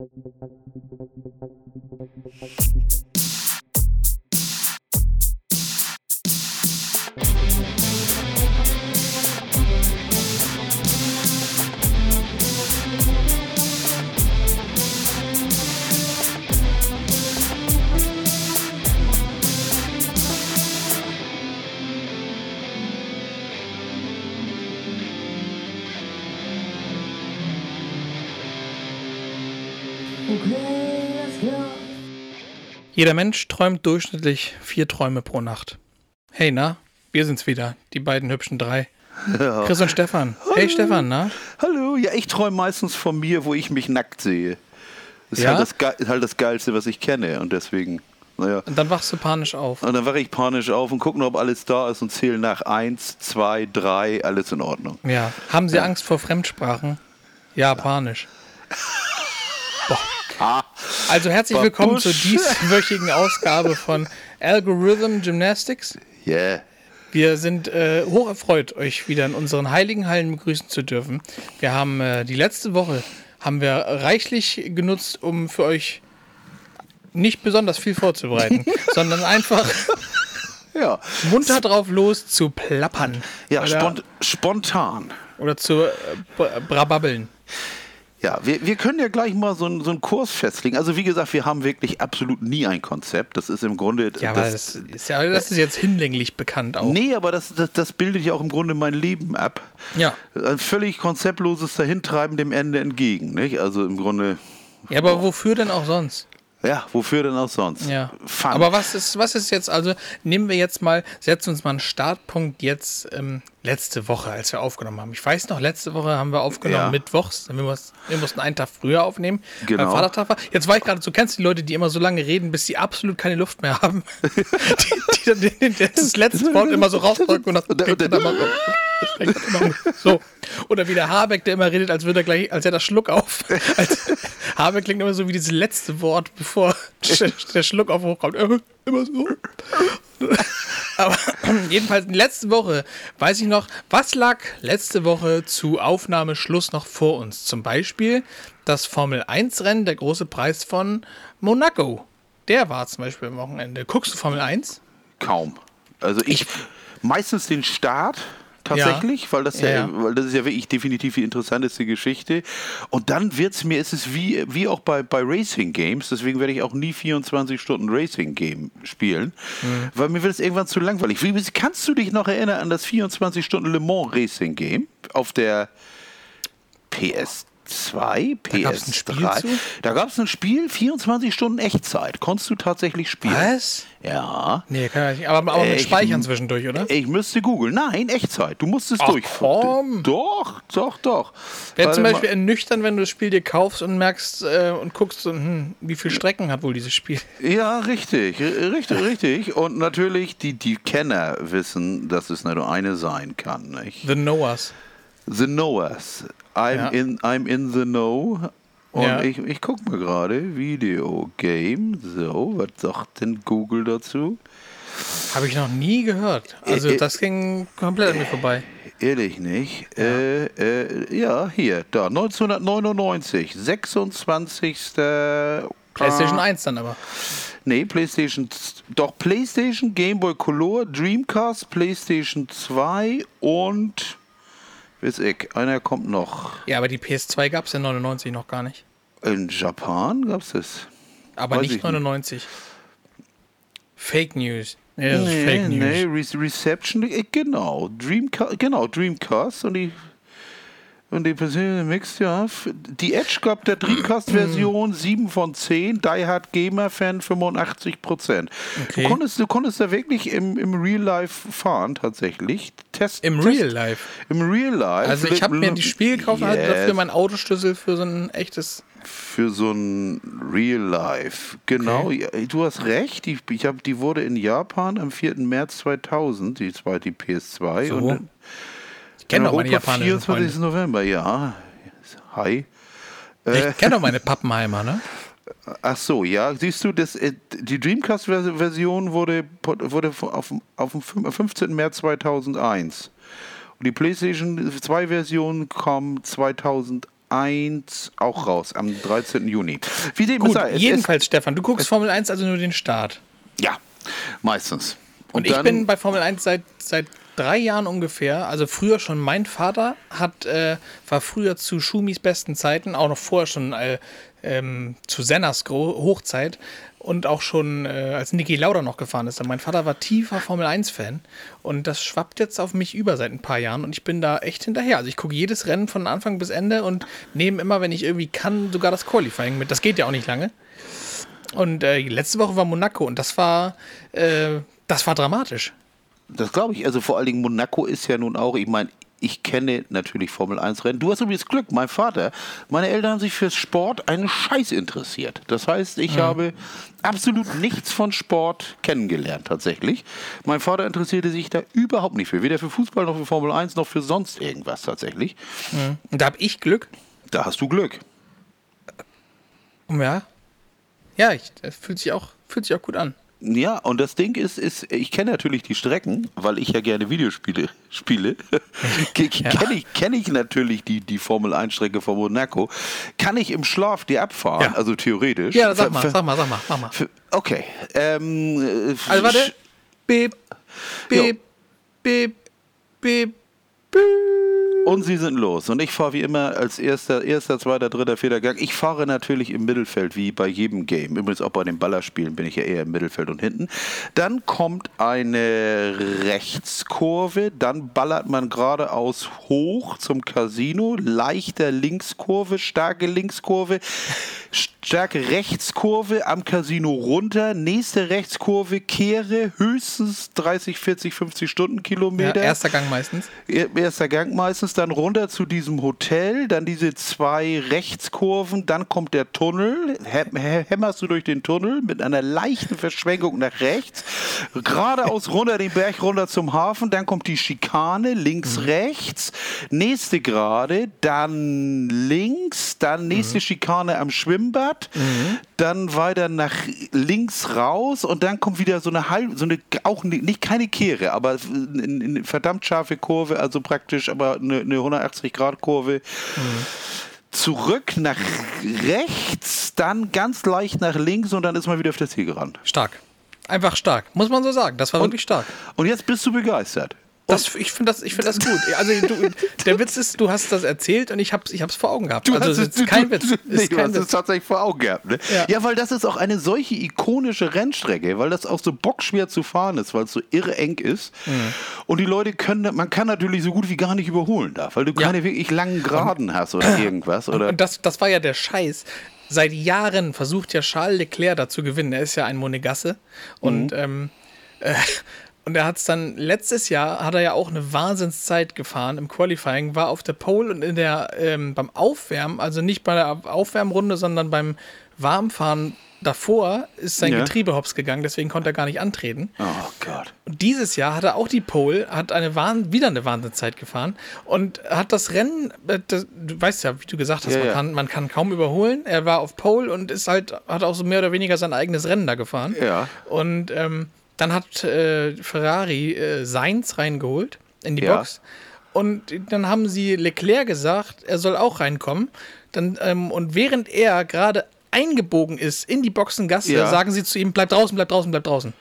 Thank you. Jeder Mensch träumt durchschnittlich vier Träume pro Nacht. Hey, na, wir sind's wieder, die beiden hübschen drei. Ja. Chris und Stefan. Hey, Stefan, na? Hallo, ja, ich träume meistens von mir, wo ich mich nackt sehe. Das ist, Ja? halt, das, ist halt das Geilste, was ich kenne. Und deswegen, naja. Und dann wachst du panisch auf. Und dann wache ich panisch auf und gucke, ob alles da ist und zähle nach eins, zwei, drei, alles in Ordnung. Ja. Haben Sie Angst vor Fremdsprachen? Ja, panisch. Boah. Also herzlich willkommen zur dieswöchigen Ausgabe von Algorithm Gymnastics. Yeah. Wir sind äh, hoch erfreut, euch wieder in unseren heiligen Hallen begrüßen zu dürfen. Wir haben äh, die letzte Woche haben wir reichlich genutzt, um für euch nicht besonders viel vorzubereiten, sondern einfach Ja, munter drauf los zu plappern. ja oder, spont spontan. oder zu äh, bra- brababbeln. Ja, wir, wir können ja gleich mal so, einen- so einen Kurs festlegen. Also wie gesagt, wir haben wirklich absolut nie ein Konzept. Das ist im Grunde... Ja, aber das ist ja das ist jetzt hinlänglich bekannt auch. Nee, aber das, das, das bildet ja auch im Grunde mein Leben ab. Ja. Ein völlig konzeptloses Dahintreiben dem Ende entgegen. Nicht? Also im Grunde, Ja, aber wofür denn auch sonst? Ja, wofür denn auch sonst? Ja. Fun. Aber was ist, was ist jetzt, also nehmen wir jetzt mal, setzen uns mal einen Startpunkt jetzt ähm, letzte Woche, als wir aufgenommen haben. Ich weiß noch, letzte Woche haben wir aufgenommen, Ja. mittwochs. Wir, mussten, wir mussten einen Tag früher aufnehmen, Genau. weil Vatertag war. Jetzt war ich gerade so, kennst du die Leute, die immer so lange reden, bis sie absolut keine Luft mehr haben? die, die den- das letzte Wort immer so rausdrücken und das kriegt dann immer das so. Oder wie der Habeck, der immer redet, als würde er gleich, als hätte er Schluck auf. Als, Habeck klingt immer so wie das letzte Wort, bevor der Schluck auf hochkommt. Äh, Immer so. Aber jedenfalls letzte Woche weiß ich noch, was lag letzte Woche zu Aufnahmeschluss noch vor uns? Zum Beispiel das Formel 1 Rennen, der große Preis von Monaco. Der war zum Beispiel am Wochenende. Guckst du Formel 1? Kaum. Also ich, meistens den Start tatsächlich, weil, das ja, Ja, ja. weil das ist ja wirklich definitiv die interessanteste Geschichte. Und dann wird es mir, ist es wie, wie auch bei, bei Racing Games, deswegen werde ich auch nie 24 Stunden Racing Game spielen, Mhm. weil mir wird es irgendwann zu langweilig. Wie, kannst du dich noch erinnern an das 24 Stunden Le Mans Racing Game auf der PS2, PS3? gab's ein Spiel zu? Da gab es ein Spiel, 24 Stunden Echtzeit. Konntest du tatsächlich spielen. Was? Ja. Nee, kann ich nicht. Aber, aber mit Echt? Speichern zwischendurch, oder? Ich müsste googeln. Nein, Echtzeit. Du musst es Ach, durch. komm. Doch, doch, doch. Wäre zum. Beispiel ernüchternd, wenn du das Spiel dir kaufst und merkst äh, und guckst, hm, wie viele Strecken hat wohl dieses Spiel? Ja, richtig, richtig, richtig. Und natürlich, die, die Kenner wissen, dass es nur eine sein kann. Nicht? The Noahs. The Knowers. I'm, Ja. in, I'm in the know. Und Ja. ich, ich guck mal gerade. Videogame. So, was sagt denn Google dazu? Habe ich noch nie gehört. Also Äh, äh, das ging komplett an mir vorbei. Ehrlich nicht. Ja, äh, äh, ja hier, da, 1999, 26. PlayStation ah, 1 dann aber. Nee, PlayStation, doch PlayStation, Game Boy Color, Dreamcast, PlayStation 2 und, weiß ich, einer kommt noch. Ja, aber die PS2 gab es ja 99 noch gar nicht. In Japan gab es das. Aber Weiß nicht ich 99. Fake News. Ist Nee, Fake News. nee, Re Reception, genau, Dreamcast, genau, Dreamcast und die und die persönliche Mix, ja. Die Edge gab der Dreamcast-Version 7 von 10, Die Hard Gamer-Fan 85 Prozent. Okay. Du, konntest, du konntest da wirklich im, im Real Life fahren, tatsächlich. Test, Im Test, Real Life. Im Real Life. Also ich habe mir die Spiel gekauft und hatte Yes. dafür meinen Autoschlüssel für so ein echtes. Für so ein Real Life. Genau, ja, du hast recht. Die, ich hab, die wurde in Japan am 4. März 2000, die zweite PS2. So. Und kenne doch meine Europa japanischen 24. Freunde. November, ja. Hi. Ich kenne doch meine Pappenheimer, ne? Ach so, ja. Siehst du, das, äh, die Dreamcast-Version wurde, wurde auf, auf dem fün- 15. März 2001. Und die PlayStation 2-Version kam 2001 1 auch raus, am 13. Juni. Wie dem Gut, sei, jedenfalls, es, Stefan, du guckst Formel 1 also nur den Start. Ja, meistens. Und, Und ich bin bei Formel 1 seit, seit drei Jahren ungefähr, also früher schon mein Vater hat, äh, war früher zu Schumis besten Zeiten, auch noch vorher schon äh, ähm, zu Sennas Hochzeit und auch schon äh, als Niki Lauda noch gefahren ist. Mein Vater war tiefer Formel 1-Fan und das schwappt jetzt auf mich über seit ein paar Jahren und ich bin da echt hinterher. Also ich gucke jedes Rennen von Anfang bis Ende und nehme immer, wenn ich irgendwie kann, sogar das Qualifying mit. Das geht ja auch nicht lange. Und äh, letzte Woche war Monaco und das war, äh, das war dramatisch. Das glaube ich. Also vor allen Dingen Monaco ist ja nun auch, ich meine, ich kenne natürlich Formel 1 Rennen. Du hast übrigens Glück, mein Vater, meine Eltern haben sich fürs Sport einen Scheiß interessiert. Das heißt, ich ja. habe absolut nichts von Sport kennengelernt tatsächlich. Mein Vater interessierte sich da überhaupt nicht für, weder für Fußball noch für Formel 1 noch für sonst irgendwas tatsächlich. Ja. Und da habe ich Glück. Da hast du Glück. Ja. Ja, ich, das fühlt sich auch fühlt sich auch gut an. Ja, und das Ding ist, ist ich kenne natürlich die Strecken, weil ich ja gerne Videospiele spiele. ja. Kenne ich, kenn ich natürlich die, die Formel 1-Strecke von Monaco. Kann ich im Schlaf die abfahren, ja. also theoretisch. Ja, sag mal, sag mal, sag mal, sag mal. Okay. Ähm, also warte. Beep, beep, beep, beep, beep. Und sie sind los. Und ich fahre wie immer als erster, erster, zweiter, dritter, vierter Gang. Ich fahre natürlich im Mittelfeld, wie bei jedem Game. Übrigens auch bei den Ballerspielen bin ich ja eher im Mittelfeld und hinten. Dann kommt eine Rechtskurve. Dann ballert man geradeaus hoch zum Casino. Leichter Linkskurve, starke Linkskurve. Starke Rechtskurve am Casino runter. Nächste Rechtskurve, kehre höchstens 30, 40, 50 Stundenkilometer. Ja, erster Gang meistens. Erster Gang meistens dann runter zu diesem Hotel, dann diese zwei Rechtskurven, dann kommt der Tunnel, hämmerst du durch den Tunnel mit einer leichten Verschwenkung nach rechts, geradeaus runter den Berg runter zum Hafen, dann kommt die Schikane, links, mhm. rechts, nächste Gerade, dann links, dann nächste mhm. Schikane am Schwimmbad, mhm. dann weiter nach links raus und dann kommt wieder so eine halb, so eine, auch nicht keine Kehre, aber eine verdammt scharfe Kurve, also praktisch aber eine, eine 180-Grad-Kurve. Mhm. Zurück nach rechts, dann ganz leicht nach links und dann ist man wieder auf das Ziel gerannt. Stark. Einfach stark, muss man so sagen. Das war und, wirklich stark. Und jetzt bist du begeistert. Das, ich finde das, find das gut. Also du, der Witz ist, du hast das erzählt und ich habe es ich vor Augen gehabt. Du also hast es, ist kein Witz. Nee, ist du hast Witz. es tatsächlich vor Augen gehabt. Ne? Ja. ja. weil das ist auch eine solche ikonische Rennstrecke, weil das auch so bockschwer zu fahren ist, weil es so irre eng ist. Mhm. Und die Leute können, man kann natürlich so gut wie gar nicht überholen da, weil du ja. keine wirklich langen Geraden und, hast oder irgendwas. Oder? Und das, das war ja der Scheiß seit Jahren versucht ja Charles Leclerc da zu gewinnen. Er ist ja ein Monegasse. Und mhm. ähm, äh, und er hat es dann letztes Jahr, hat er ja auch eine Wahnsinnszeit gefahren im Qualifying, war auf der Pole und in der, ähm, beim Aufwärmen, also nicht bei der Aufwärmrunde, sondern beim Warmfahren davor ist sein ja. Getriebe hops gegangen, deswegen konnte er gar nicht antreten. Oh Gott. Und dieses Jahr hat er auch die Pole, hat eine Wahn wieder eine Wahnsinnszeit gefahren und hat das Rennen, äh, das, du weißt ja, wie du gesagt hast, ja, man, ja. Kann, man kann kaum überholen. Er war auf Pole und ist halt, hat auch so mehr oder weniger sein eigenes Rennen da gefahren. Ja. Und ähm, dann hat äh, Ferrari äh, Seins reingeholt in die ja. Box. Und dann haben sie Leclerc gesagt, er soll auch reinkommen. Dann, ähm, und während er gerade eingebogen ist in die Boxengasse, ja. sagen sie zu ihm: bleib draußen, bleib draußen, bleib draußen.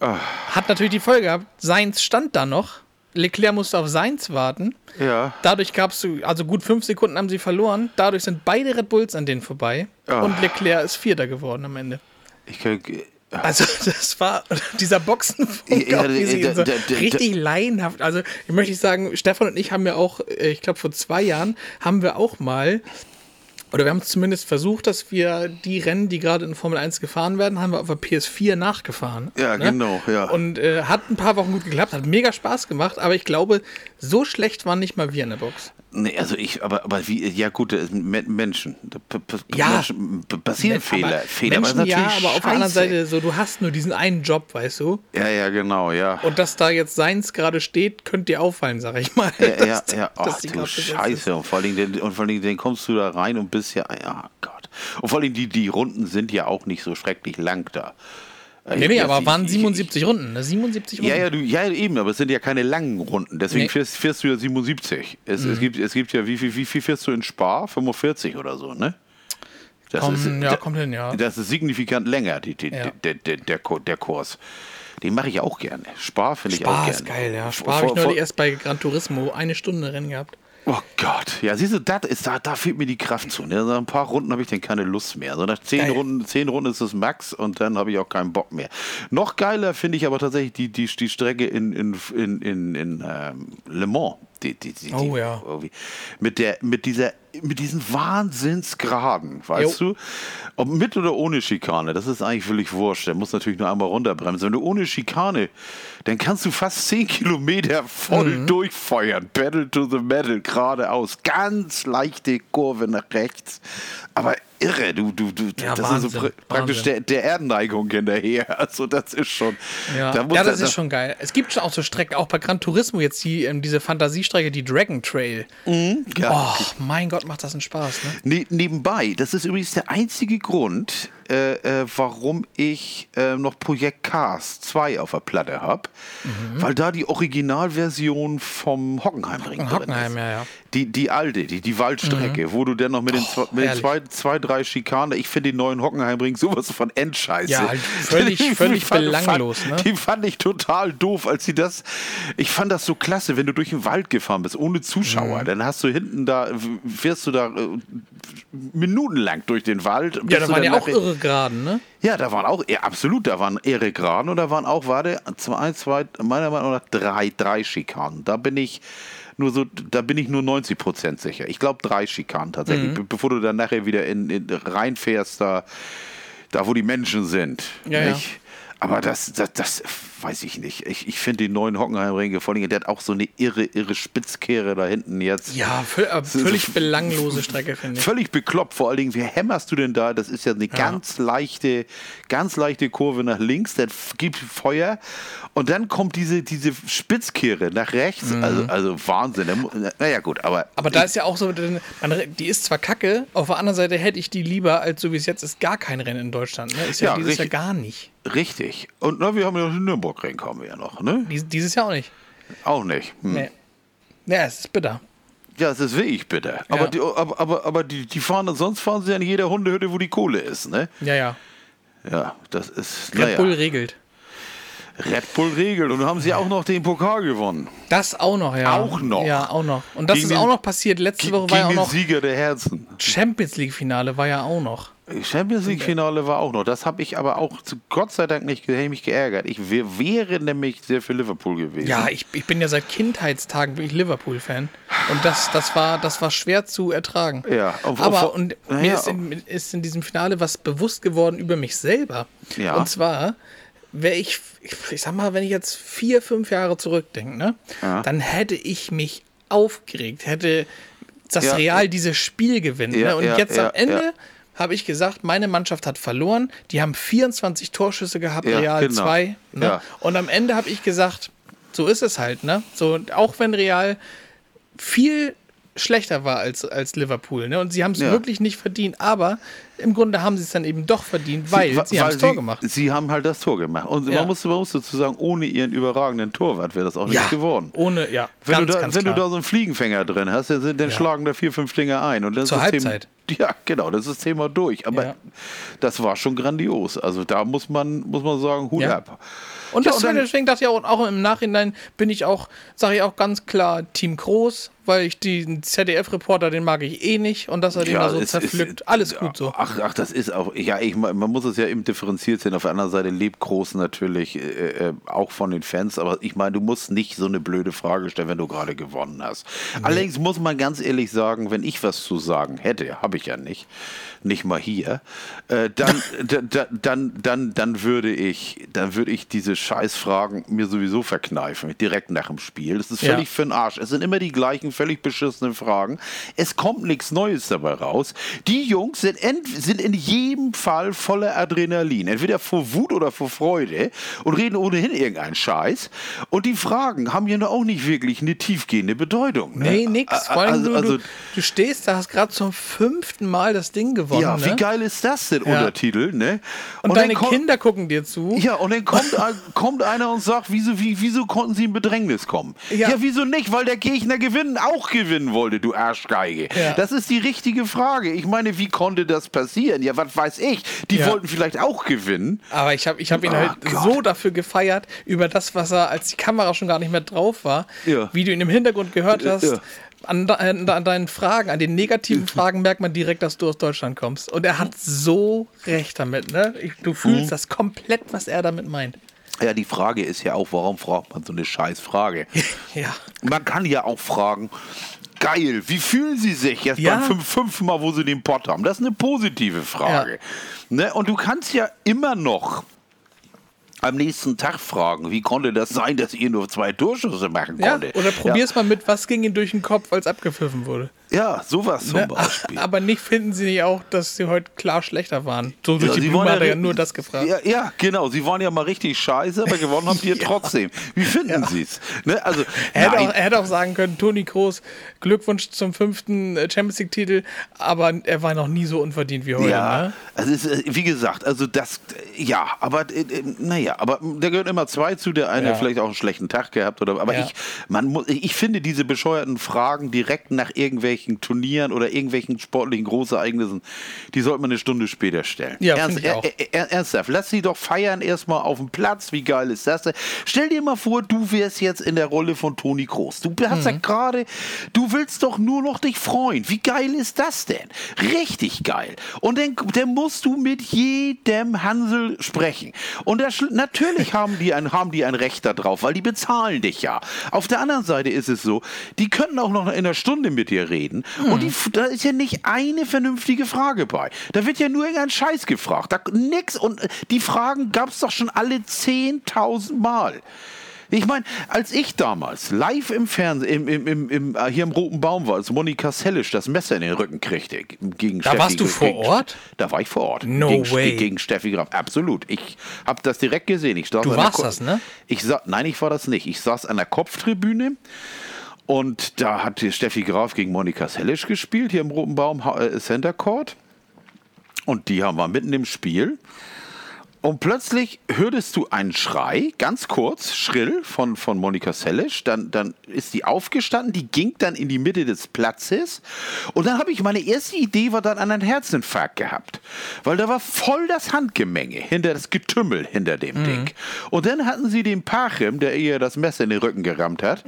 Ach. Hat natürlich die Folge gehabt, Seins stand da noch. Leclerc musste auf Seins warten. Ja. Dadurch gab es, also gut fünf Sekunden haben sie verloren. Dadurch sind beide Red Bulls an denen vorbei. Ach. Und Leclerc ist Vierter geworden am Ende. Ich kann, also das war dieser Boxenfunk ja, ja, so richtig laienhaft. Also ich möchte sagen, Stefan und ich haben ja auch, äh, ich glaube vor zwei Jahren haben wir auch mal oder wir haben zumindest versucht, dass wir die Rennen, die gerade in Formel 1 gefahren werden, haben wir auf der PS4 nachgefahren. Ja, ne? genau, ja. Und äh, hat ein paar Wochen gut geklappt, hat mega Spaß gemacht, aber ich glaube, so schlecht waren nicht mal wir in der Box. Nee, also ich, aber, aber wie, ja gut, Menschen. Ja, Menschen, passieren Fehler. Fehler Menschen, aber ja, aber auf der anderen Seite, so, du hast nur diesen einen Job, weißt du? Ja, ja, genau, ja. Und dass da jetzt seins gerade steht, könnte dir auffallen, sag ich mal. Ja, ja, ja. Ach, du Scheiße. Und vor, allem, den, und vor allem, den kommst du da rein und bist ja, ja, Gott. Und vor allem, die, die Runden sind ja auch nicht so schrecklich lang da. Nee, nee, aber waren 77 Runden, ne? 77 Runden. Ja, ja, du, ja, eben, aber es sind ja keine langen Runden. Deswegen Nee. fährst, fährst du ja 77. Es, es, gibt, es gibt ja, wie viel, wie viel fährst du in Spa? 45 oder so, ne? Das Komm, ja, da- kommt hin, ja. Das ist signifikant länger, die, die, Ja. der, der, der, der Kurs. Den mache ich auch gerne. Spar finde ich auch Spar gerne. ist geil, ja. Spar habe ich neulich erst bei Gran Turismo eine Stunde Rennen gehabt. Oh Gott, ja, siehst du, das ist, da, da fehlt mir die Kraft zu. Ne? Nach ein paar Runden habe ich dann keine Lust mehr. So nach zehn Geil. Runden, zehn Runden ist es Max und dann habe ich auch keinen Bock mehr. Noch geiler finde ich aber tatsächlich die, die, die Strecke in, in, in, in, in ähm, Le Mans. Die, die, die, Oh ja. irgendwie. Mit, der, mit, dieser, mit diesen Wahnsinnsgeraden, weißt Jo. du? Ob mit oder ohne Schikane, das ist eigentlich völlig wurscht. Der muss natürlich nur einmal runterbremsen. Wenn du ohne Schikane, dann kannst du fast 10 Kilometer voll Mhm. durchfeuern. Pedal to the metal, geradeaus. Ganz leichte Kurve nach rechts. Aber irre, du, du, du Ja, das Wahnsinn, ist so pra praktisch der, der Erdenneigung hinterher. Also das ist schon. Ja, da ja das er- ist schon geil. Es gibt schon auch so Strecken, auch bei Gran Turismo jetzt die, ähm, diese Fantasiestrecke, die Dragon Trail. Ja. Oh, mein Gott, macht das einen Spaß, ne? Ne, nebenbei, das ist übrigens der einzige Grund, äh, äh, warum ich äh, noch Projekt Cars 2 auf der Platte habe, Mhm. weil da die Originalversion vom Hockenheimring drin ist. ja, ja. Die, die alte, die, die Waldstrecke, wo du dann noch mit den, zwei, mit den zwei, zwei, drei Schikanen, ich finde den neuen Hockenheimring sowas von Endscheiße. Ja, halt völlig- Die völlig fand- belanglos, fand, ne? Die fand ich total doof, als sie das, ich fand das so klasse, wenn du durch den Wald gefahren bist, ohne Zuschauer, Mhm. dann hast du hinten da, fährst du da äh, minutenlang durch den Wald. Ja, da waren ja auch nachher- irre Geraden, ne? ja, da waren auch, ja, absolut, da waren irre Geraden und da waren auch, warte, zwei, zwei, meiner Meinung nach drei, drei Schikanen. Da bin ich nur so, da bin ich nur 90 Prozent sicher. Ich glaube drei Schikanen tatsächlich, Mhm. be bevor du dann nachher wieder in, in reinfährst, da, da wo die Menschen sind. Ja, ja. nicht? Aber das, das, das weiß ich nicht. Ich, ich finde den neuen Hockenheimring, vor allem, der hat auch so eine irre, irre Spitzkehre da hinten jetzt. Ja, äh, völlig belanglose Strecke, finde ich. Völlig bekloppt, vor allen Dingen, wie hämmerst du denn da? Das ist ja eine ganz leichte, ganz leichte Kurve nach links, das gibt Feuer und dann kommt diese, diese Spitzkehre nach rechts, also, also Wahnsinn. Naja gut, aber, Mhm. Aber da ist ja auch so, die ist zwar kacke, auf der anderen Seite hätte ich die lieber, als so wie es jetzt ist, gar kein Rennen in Deutschland. Ne? Ist ja, Ja, dieses Jahr richtig. gar nicht. richtig. Und na, wir haben ja noch den Nürburgring, kommen wir ja noch, ne? Dies, dieses Jahr auch nicht. Auch nicht. Hm. Nee. Ja, es ist bitter. Ja, es ist wirklich bitter. Aber, Ja. die, aber, aber, aber die, die fahren, sonst fahren sie an jeder Hundehütte, wo die Kohle ist, ne? Ja, ja. Ja, das ist, Red. Bull regelt. Red Bull regelt. Und haben sie auch noch den Pokal gewonnen. Das auch noch, ja. Auch noch. Ja, auch noch. Und das Gegen ist auch noch passiert. Letzte Woche war ja auch noch Sieger der Herzen. Champions League-Finale, war ja auch noch. Champions League Finale war auch noch. Das habe ich aber auch zu Gott sei Dank nicht mich geärgert. Ich wär, wäre nämlich sehr für Liverpool gewesen. Ja, ich, ich bin ja seit Kindheitstagen wirklich Liverpool-Fan. Und das, das, war, das war schwer zu ertragen. Ja, auf- Aber auf- und ja, mir ist in, ist in diesem Finale was bewusst geworden über mich selber. Ja. Und zwar, wäre ich, ich sag mal, wenn ich jetzt vier, fünf Jahre zurückdenke, ne, Ja. dann hätte ich mich aufgeregt, hätte das Ja. Real dieses Spiel gewinnen. Ja, ne? Und ja, jetzt am Ende. Habe ich gesagt, meine Mannschaft hat verloren. Die haben 24 Torschüsse gehabt, Ja, Real genau. 2. Ne? Ja. Und am Ende habe ich gesagt, so ist es halt, ne? So, auch wenn Real viel schlechter war als, als Liverpool, ne? Und sie haben es Ja. wirklich nicht verdient, aber im Grunde haben sie es dann eben doch verdient, weil sie, wa- haben das Tor sie, gemacht. Sie haben halt das Tor gemacht. Und Ja. man, muss, man muss dazu sagen, ohne ihren überragenden Torwart wäre das auch nicht geworden. Ohne, ja, Wenn, ganz, du, da, ganz wenn du klar. da so einen Fliegenfänger drin hast, dann, dann schlagen da vier, fünf Dinger ein. Und dann Zur Halbzeit. Thema, ja, genau, das ist das Thema durch. Aber Ja. das war schon grandios. Also da muss man, muss man sagen, Hut Ja. ab. Und Ja, das, und deswegen dachte ich auch, auch im Nachhinein bin ich auch, sage ich auch ganz klar Team Groß, weil ich den ZDF-Reporter, den mag ich eh nicht und dass er den da so zerpflückt. ist- Alles gut so. Ach, ach, das ist auch, ja, ich, man muss es ja eben differenziert sehen. Auf der anderen Seite lebt Groß natürlich äh, äh, auch von den Fans, aber ich meine, du musst nicht so eine blöde Frage stellen, wenn du gerade gewonnen hast. Allerdings muss man ganz ehrlich sagen, wenn ich was zu sagen hätte, habe ich ja nicht, nicht mal hier, äh, dann, da, da, dann, dann, dann würde ich, dann würde ich diese Scheißfragen mir sowieso verkneifen, direkt nach dem Spiel. Das ist Ja. völlig für den Arsch. Es sind immer die gleichen, völlig beschissenen Fragen. Es kommt nichts Neues dabei raus. Die Jungs sind, sind in jedem Fall voller Adrenalin. Entweder vor Wut oder vor Freude und reden ohnehin irgendeinen Scheiß. Und die Fragen haben ja auch nicht wirklich eine tiefgehende Bedeutung. Ne? Nee, nix. Vor allem, Also, du, also, du, du stehst da, hast gerade zum fünften Mal das Ding gewonnen. Gewonnen. Ja, ne? wie geil ist das denn, Ja. Untertitel, ne? Und, dann deine kommt- Kinder gucken dir zu. Ja, und dann kommt, kommt einer und sagt, wieso, wie, wieso konnten sie in Bedrängnis kommen? Ja. Ja. wieso nicht? Weil der Gegner gewinnen, auch gewinnen wollte, du Arschgeige. Ja. Das ist die richtige Frage. Ich meine, wie konnte das passieren? Ja, was weiß ich? Die wollten vielleicht auch gewinnen. Aber ich habe ich hab ihn Oh halt Gott. so dafür gefeiert, über das, was er, als die Kamera schon gar nicht mehr drauf war, wie du ihn im Hintergrund gehört hast. Ja. An, an, an deinen Fragen, an den negativen Fragen merkt man direkt, dass du aus Deutschland kommst. Und er hat so recht damit, ne? Ich, du Mhm. fühlst das komplett, was er damit meint. Ja, die Frage ist ja auch, warum fragt man so eine scheiß Frage? Ja. Man kann ja auch fragen, geil, wie fühlen Sie sich jetzt Ja. beim fünf, fünften Mal, wo Sie den Pott haben? Das ist eine positive Frage. Ne? Und du kannst ja immer noch am nächsten Tag fragen, wie konnte das sein, dass ihr nur zwei Torschüsse machen ja. konnte? Oder probier's mal mit, was ging ihm durch den Kopf, als abgepfiffen wurde. Ja, sowas zum Ne? Beispiel. Aber nicht finden sie nicht auch, dass sie heute klar schlechter waren. So durch Ja, die sie Blume ja ri- nur das gefragt. Ja, ja, genau. Sie waren ja mal richtig scheiße, aber gewonnen haben die ja trotzdem. Wie finden Sie es? Ne? Also, Er hätte, auch, er hätte auch sagen können, Toni Kroos, Glückwunsch zum fünften äh, Champions League Titel, aber er war noch nie so unverdient wie heute. Ja, Ne? also ist, wie gesagt, also das, ja, aber äh, äh, naja, aber da gehören immer zwei zu, der eine Ja. vielleicht auch einen schlechten Tag gehabt oder, aber Ja. ich, man muss, ich finde diese bescheuerten Fragen direkt nach irgendwelchen Turnieren oder irgendwelchen sportlichen Großereignissen, die sollte man eine Stunde später stellen. Ja, Ernst, ich auch. äh, äh, ernsthaft, lass sie doch feiern erstmal auf dem Platz, wie geil ist das denn? Stell dir mal vor, du wärst jetzt in der Rolle von Toni Kroos. Du hast ja Mhm. gerade, du willst doch nur noch dich freuen. Wie geil ist das denn? Richtig geil. Und dann, dann musst du mit jedem Hansel sprechen. Und das, natürlich haben die, ein, haben die ein Recht darauf, weil die bezahlen dich ja. Auf der anderen Seite ist es so, die können auch noch in einer Stunde mit dir reden. Und die, da ist ja nicht eine vernünftige Frage bei. Da wird ja nur irgendein Scheiß gefragt. Da, nix. Und äh, die Fragen gab es doch schon alle 10.000 Mal. Ich meine, als ich damals live im Fernsehen, im, im, im, äh, hier im Roten Baum war, als Monika Sellisch das Messer in den Rücken kriegte, gegen Da Steffi, warst du vor gegen, Ort? Da war ich vor Ort. No gegen, way. Gegen Steffi Graf, absolut. Ich habe das direkt gesehen. Ich saß Du warst Ko- das, ne? Ich sa Nein, ich war das nicht. Ich saß an der Kopftribüne und da hat Steffi Graf gegen Monika Sellisch gespielt, hier im Roten Baum äh, Center Court. Und die haben wir mitten im Spiel. Und plötzlich hörtest du einen Schrei, ganz kurz, schrill von, von Monika Sellisch. Dann, dann ist die aufgestanden, die ging dann in die Mitte des Platzes. Und dann habe ich meine erste Idee, war dann an einen Herzinfarkt gehabt. Weil da war voll das Handgemenge, hinter das Getümmel hinter dem Ding. Und dann hatten sie den Pachem, der ihr das Messer in den Rücken gerammt hat,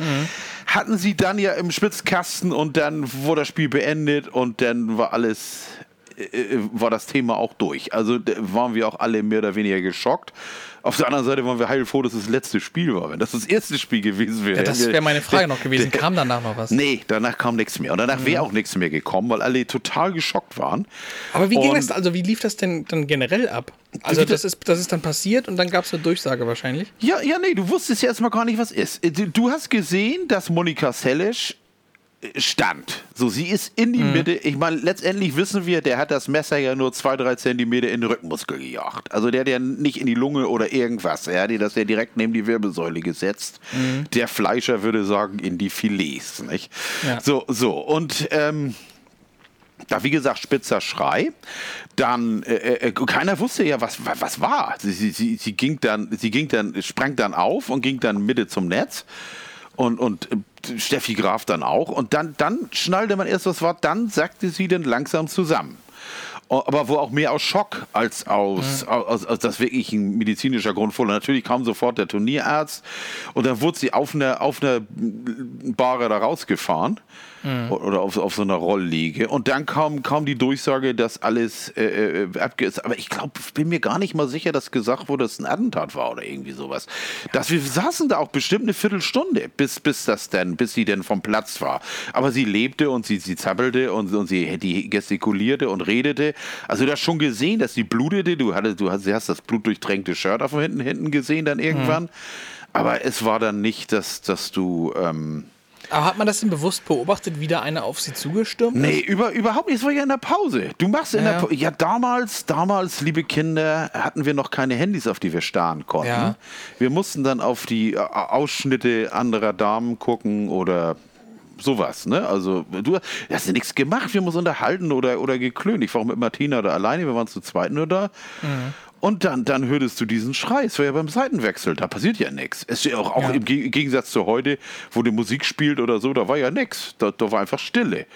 hatten sie dann ja im Spitzkasten und dann wurde das Spiel beendet und dann war alles äh, war das Thema auch durch. Also waren wir auch alle mehr oder weniger geschockt. Auf der anderen Seite waren wir heilfroh, dass es das letzte Spiel war. Wenn das das erste Spiel gewesen wäre. Ja, das wäre meine Frage noch gewesen. Kam danach noch was? Nee, danach kam nichts mehr. Und danach wäre auch nichts mehr gekommen, weil alle total geschockt waren. Aber wie ging Und- das, also wie lief das denn dann generell ab? Also das ist, das ist dann passiert und dann gab es eine Durchsage wahrscheinlich. Ja, ja, nee, du wusstest ja erstmal gar nicht, was ist. Äh, Du hast gesehen, dass Monika Sellisch äh, stand. So, sie ist in die Mitte. Ich meine, letztendlich wissen wir, der hat das Messer ja nur zwei, drei Zentimeter in den Rückenmuskel gejagt. Also der hat ja nicht in die Lunge oder irgendwas. Er hat das ja direkt neben die Wirbelsäule gesetzt. Der Fleischer würde sagen, in die Filets. Nicht? Ja. So, so. Und ähm, da, wie gesagt, spitzer Schrei. Dann, äh, äh, keiner wusste ja, was, was, was war. Sie, sie, sie, sie ging dann, sie ging dann, sprang dann auf und ging dann Mitte zum Netz. Und, und äh, Steffi Graf dann auch. Und dann, dann schnallte man erst, was war. Dann sagte sie dann langsam zusammen. O- Aber wo auch mehr aus Schock als aus, aus, aus das wirklich ein medizinischer Grund vor. Natürlich kam sofort der Turnierarzt und dann wurde sie auf einer auf einer Bahre da rausgefahren O- oder auf, auf so einer Rollliege. Und dann kam, kam die Durchsage, dass alles äh, äh, abge ist. Aber ich glaube, ich bin mir gar nicht mal sicher, dass gesagt wurde, dass es ein Attentat war oder irgendwie sowas. Dass wir saßen da auch bestimmt eine Viertelstunde, bis, bis das denn, bis sie denn vom Platz war. Aber sie lebte und sie, sie zappelte und, und sie die gestikulierte und redete. Also du hast schon gesehen, dass sie blutete. Du hattest, du hast, hast das blutdurchtränkte Shirt auf hinten, hinten gesehen dann irgendwann. Aber es war dann nicht, dass, dass du. Ähm, Aber hat man das denn bewusst beobachtet, wie da einer auf sie zugestürmt Nee, ist? über, überhaupt nicht. Es war ja in der Pause. Du machst in Ja. der Pause. Ja, damals, damals, liebe Kinder, hatten wir noch keine Handys, auf die wir starren konnten. Ja. Wir mussten dann auf die äh, Ausschnitte anderer Damen gucken oder sowas, ne? Also, du hast ja nichts gemacht, wir haben uns unterhalten oder, oder geklönt. Ich war auch mit Martina da alleine, wir waren zu zweit nur da. Mhm. Und dann, dann hörtest du diesen Schrei. Es war ja beim Seitenwechsel, da passiert ja nichts. Es ist ja auch, auch ja. im Gegensatz zu heute, wo die Musik spielt oder so, da war ja nichts. Da, da war einfach Stille.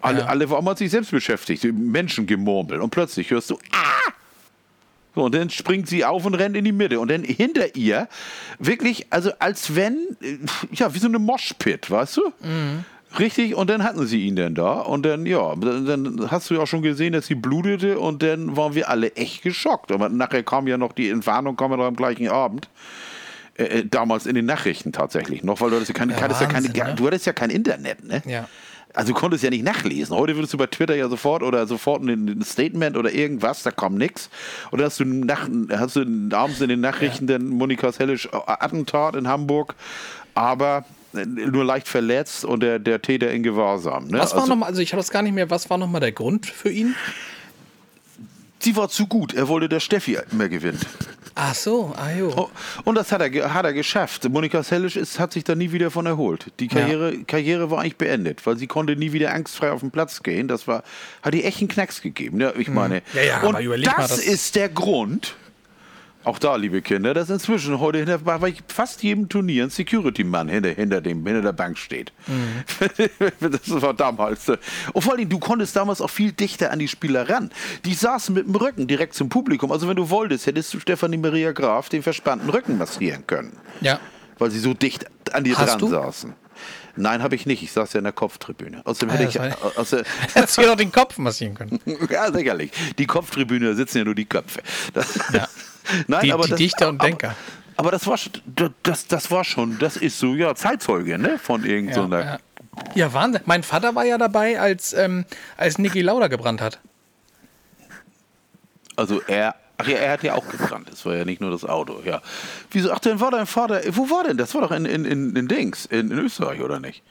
Alle, ja. alle waren sich selbst beschäftigt, Menschen gemurmelt. Und plötzlich hörst du, ah! So, und dann springt sie auf und rennt in die Mitte. Und dann hinter ihr, wirklich, also als wenn, äh, ja, wie so eine Moshpit, weißt du? Mhm. Richtig, und dann hatten sie ihn dann da. Und dann, ja, dann hast du ja auch schon gesehen, dass sie blutete. Und dann waren wir alle echt geschockt. Aber nachher kam ja noch die Entwarnung, kam ja noch am gleichen Abend. Äh, äh damals in den Nachrichten tatsächlich noch, weil du hattest ja, keine, ja, Wahnsinn, ja keine, ne? du hattest ja kein Internet, ne? Ja. Also du konntest ja nicht nachlesen. Heute würdest du bei Twitter ja sofort oder sofort ein, Statement oder irgendwas, da kommt nichts. Oder hast du, nach, hast du abends in den Nachrichten ja. den Monika Sellisch äh, Attentat in Hamburg, aber nur leicht verletzt und der, der Täter in Gewahrsam. Ne? Was war also, nochmal, also ich habe das gar nicht mehr, was war nochmal der Grund für ihn? Sie war zu gut, er wollte der Steffi mehr gewinnen. Ach so, ah jo. Oh, und das hat er, hat er geschafft. Monika Sellisch ist, hat sich da nie wieder von erholt. Die Karriere, ja. Karriere war eigentlich beendet, weil sie konnte nie wieder angstfrei auf den Platz gehen. Das war, hat die echt einen Knacks gegeben. Ja, ich hm. meine, ja, ja, und das, mal, das ist der Grund, auch da, liebe Kinder, dass inzwischen heute hinter, bei fast jedem Turnier ein Security-Mann hinter, hinter, hinter der Bank steht. Mhm. das war damals. Äh, und vor allem, du konntest damals auch viel dichter an die Spieler ran. Die saßen mit dem Rücken direkt zum Publikum. Also, wenn du wolltest, hättest du Stefanie Maria Graf den verspannten Rücken massieren können. Ja. Weil sie so dicht an dir Hast dran du? saßen. Nein, habe ich nicht. Ich saß ja in der Kopftribüne. Außerdem hätte ah, ich. Außer, Hättest du ja noch den Kopf massieren können. ja, sicherlich. Die Kopftribüne, sitzen ja nur die Köpfe. Das, ja. Nein, die, aber die das, Dichter und Denker. Aber, aber, das war das, das war schon, das ist so, ja, Zeitzeuge, ne? Von irgendeiner. Ja, ja. ja, Wahnsinn. Mein Vater war ja dabei, als, ähm, als Niki Lauda gebrannt hat. Also er Ach ja, er hat ja auch gebrannt. Das war ja nicht nur das Auto, ja. Wieso? Ach, dann war dein Vater. Wo war denn? Das war doch in, in, in, in Dings, in, in Österreich, oder nicht?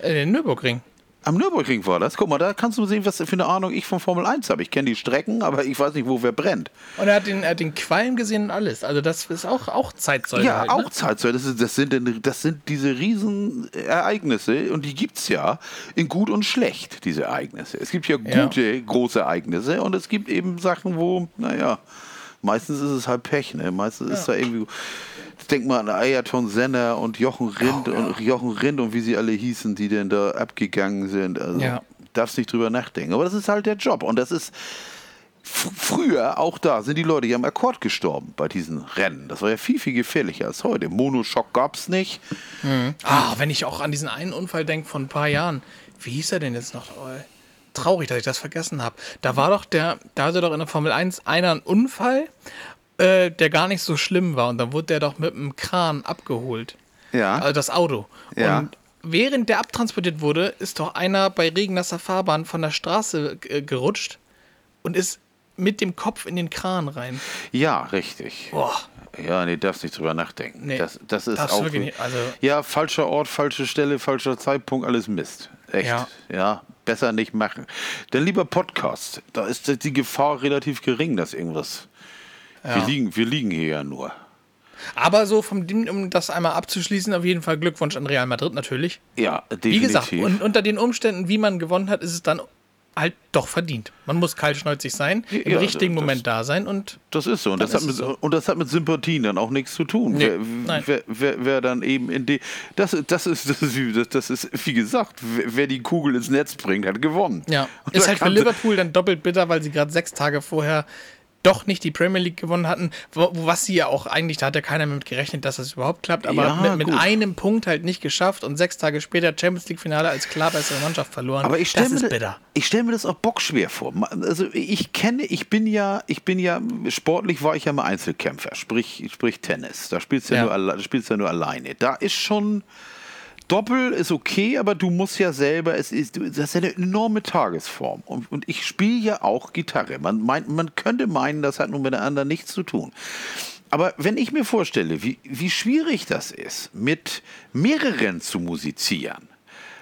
In Nürburgring. Am Nürburgring war das. Guck mal, da kannst du sehen, was für eine Ahnung ich von Formel 1 habe. Ich kenne die Strecken, aber ich weiß nicht, wo wer brennt. Und er hat den, er hat den Qualm gesehen und alles. Also das ist auch, auch Zeitzeuge. Ja, halt, auch ne? Zeitzeuge. Das, das, sind, das sind diese Riesenereignisse und die gibt es ja in gut und schlecht, diese Ereignisse. Es gibt ja gute, ja. große Ereignisse und es gibt eben Sachen, wo, naja, meistens ist es halt Pech. Ne? Meistens ja. ist da irgendwie denk mal an Ayrton Senna und Jochen Rind oh, ja. und Jochen Rind und wie sie alle hießen, die denn da abgegangen sind. Also ja. darfst nicht drüber nachdenken. Aber das ist halt der Job. Und das ist früher, auch da, sind die Leute ja am Akkord gestorben bei diesen Rennen. Das war ja viel, viel gefährlicher als heute. Monoschock gab es nicht. Mhm. Ah, wenn ich auch an diesen einen Unfall denke von ein paar Jahren. Wie hieß er denn jetzt noch? Traurig, dass ich das vergessen habe. Da war doch der, da hatte doch in der Formel 1 einer einen Unfall äh, der gar nicht so schlimm war. Und dann wurde der doch mit einem Kran abgeholt. Ja. Also das Auto. Ja. Und während der abtransportiert wurde, ist doch einer bei regennasser Fahrbahn von der Straße äh, gerutscht und ist mit dem Kopf in den Kran rein. Ja, richtig. Boah. Ja, nee, darfst nicht drüber nachdenken. Nee, das, das ist auch. Nicht, also ja, falscher Ort, falsche Stelle, falscher Zeitpunkt, alles Mist. Echt. Ja. ja, besser nicht machen. Denn lieber Podcast, da ist die Gefahr relativ gering, dass irgendwas ja. Wir, liegen, wir liegen hier ja nur. Aber so, vom, um das einmal abzuschließen, auf jeden Fall Glückwunsch an Real Madrid natürlich. Ja, definitiv. Wie gesagt, und unter den Umständen, wie man gewonnen hat, ist es dann halt doch verdient. Man muss kaltschnäuzig sein, im ja, richtigen das, Moment da sein und. Das ist so. Und das, hat mit, so. und das hat mit Sympathien dann auch nichts zu tun. Nee, wer, wer, wer, wer, dann eben in die. Das, das, ist, das, ist, wie, das ist, wie gesagt, wer die Kugel ins Netz bringt, hat gewonnen. Ja. Und ist halt für Liverpool dann doppelt bitter, weil sie gerade sechs Tage vorher doch nicht die Premier League gewonnen hatten, wo, was sie ja auch eigentlich, da hat ja keiner mit gerechnet, dass das überhaupt klappt, aber ja, mit, mit, einem Punkt halt nicht geschafft und sechs Tage später Champions League Finale als klar bessere Mannschaft verloren. Aber ich stelle mir, bitter. Ich stelle mir das auch bockschwer vor. Also ich kenne, ich bin ja, ich bin ja, sportlich war ich ja mal Einzelkämpfer, sprich, sprich Tennis. Da spielst du ja, ja. Nur, spielst ja nur alleine. Da ist schon, Doppel ist okay, aber du musst ja selber, es ist, das ist eine enorme Tagesform. Und, und ich spiele ja auch Gitarre. Man, meint, man könnte meinen, das hat nun miteinander nichts zu tun. Aber wenn ich mir vorstelle, wie, wie schwierig das ist, mit mehreren zu musizieren,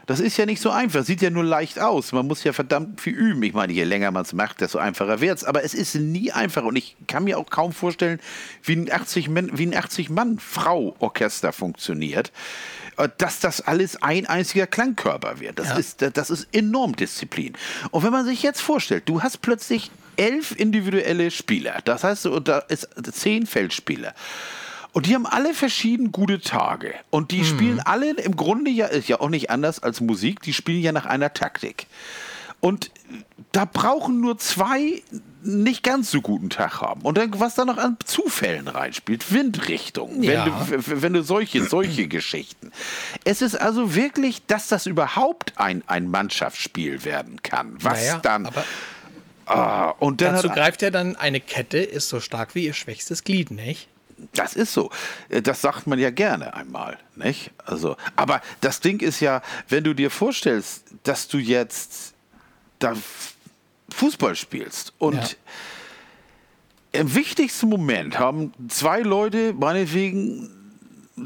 Das ist ja nicht so einfach. Sieht ja nur leicht aus. Man muss ja verdammt viel üben. Ich meine, je länger man es macht, desto einfacher wird es. Aber es ist nie einfach. Und ich kann mir auch kaum vorstellen, wie ein 80-Mann-Frau-Orchester funktioniert äh, dass das alles ein einziger Klangkörper wird. Das, ja. ist, das ist enorm Disziplin. Und wenn man sich jetzt vorstellt, du hast plötzlich elf individuelle Spieler, das heißt, da ist zehn Feldspieler. Und die haben alle verschieden gute Tage. Und die mhm. spielen alle im Grunde ja, ist ja auch nicht anders als Musik, die spielen ja nach einer Taktik. Und da brauchen nur zwei nicht ganz so guten Tag haben. Und dann, was da noch an Zufällen reinspielt, Windrichtung, ja. wenn, du, wenn du solche, solche Geschichten. Es ist also wirklich, dass das überhaupt ein, ein Mannschaftsspiel werden kann. Was naja, dann. Ah, und dann dazu greift ja dann eine Kette, ist so stark wie ihr schwächstes Glied, nicht? Das ist so. Äh, das sagt man ja gerne einmal, nicht? Also, aber das Ding ist ja, wenn du dir vorstellst, dass du jetzt da Fußball spielst und ja. im wichtigsten Moment haben zwei Leute meinetwegen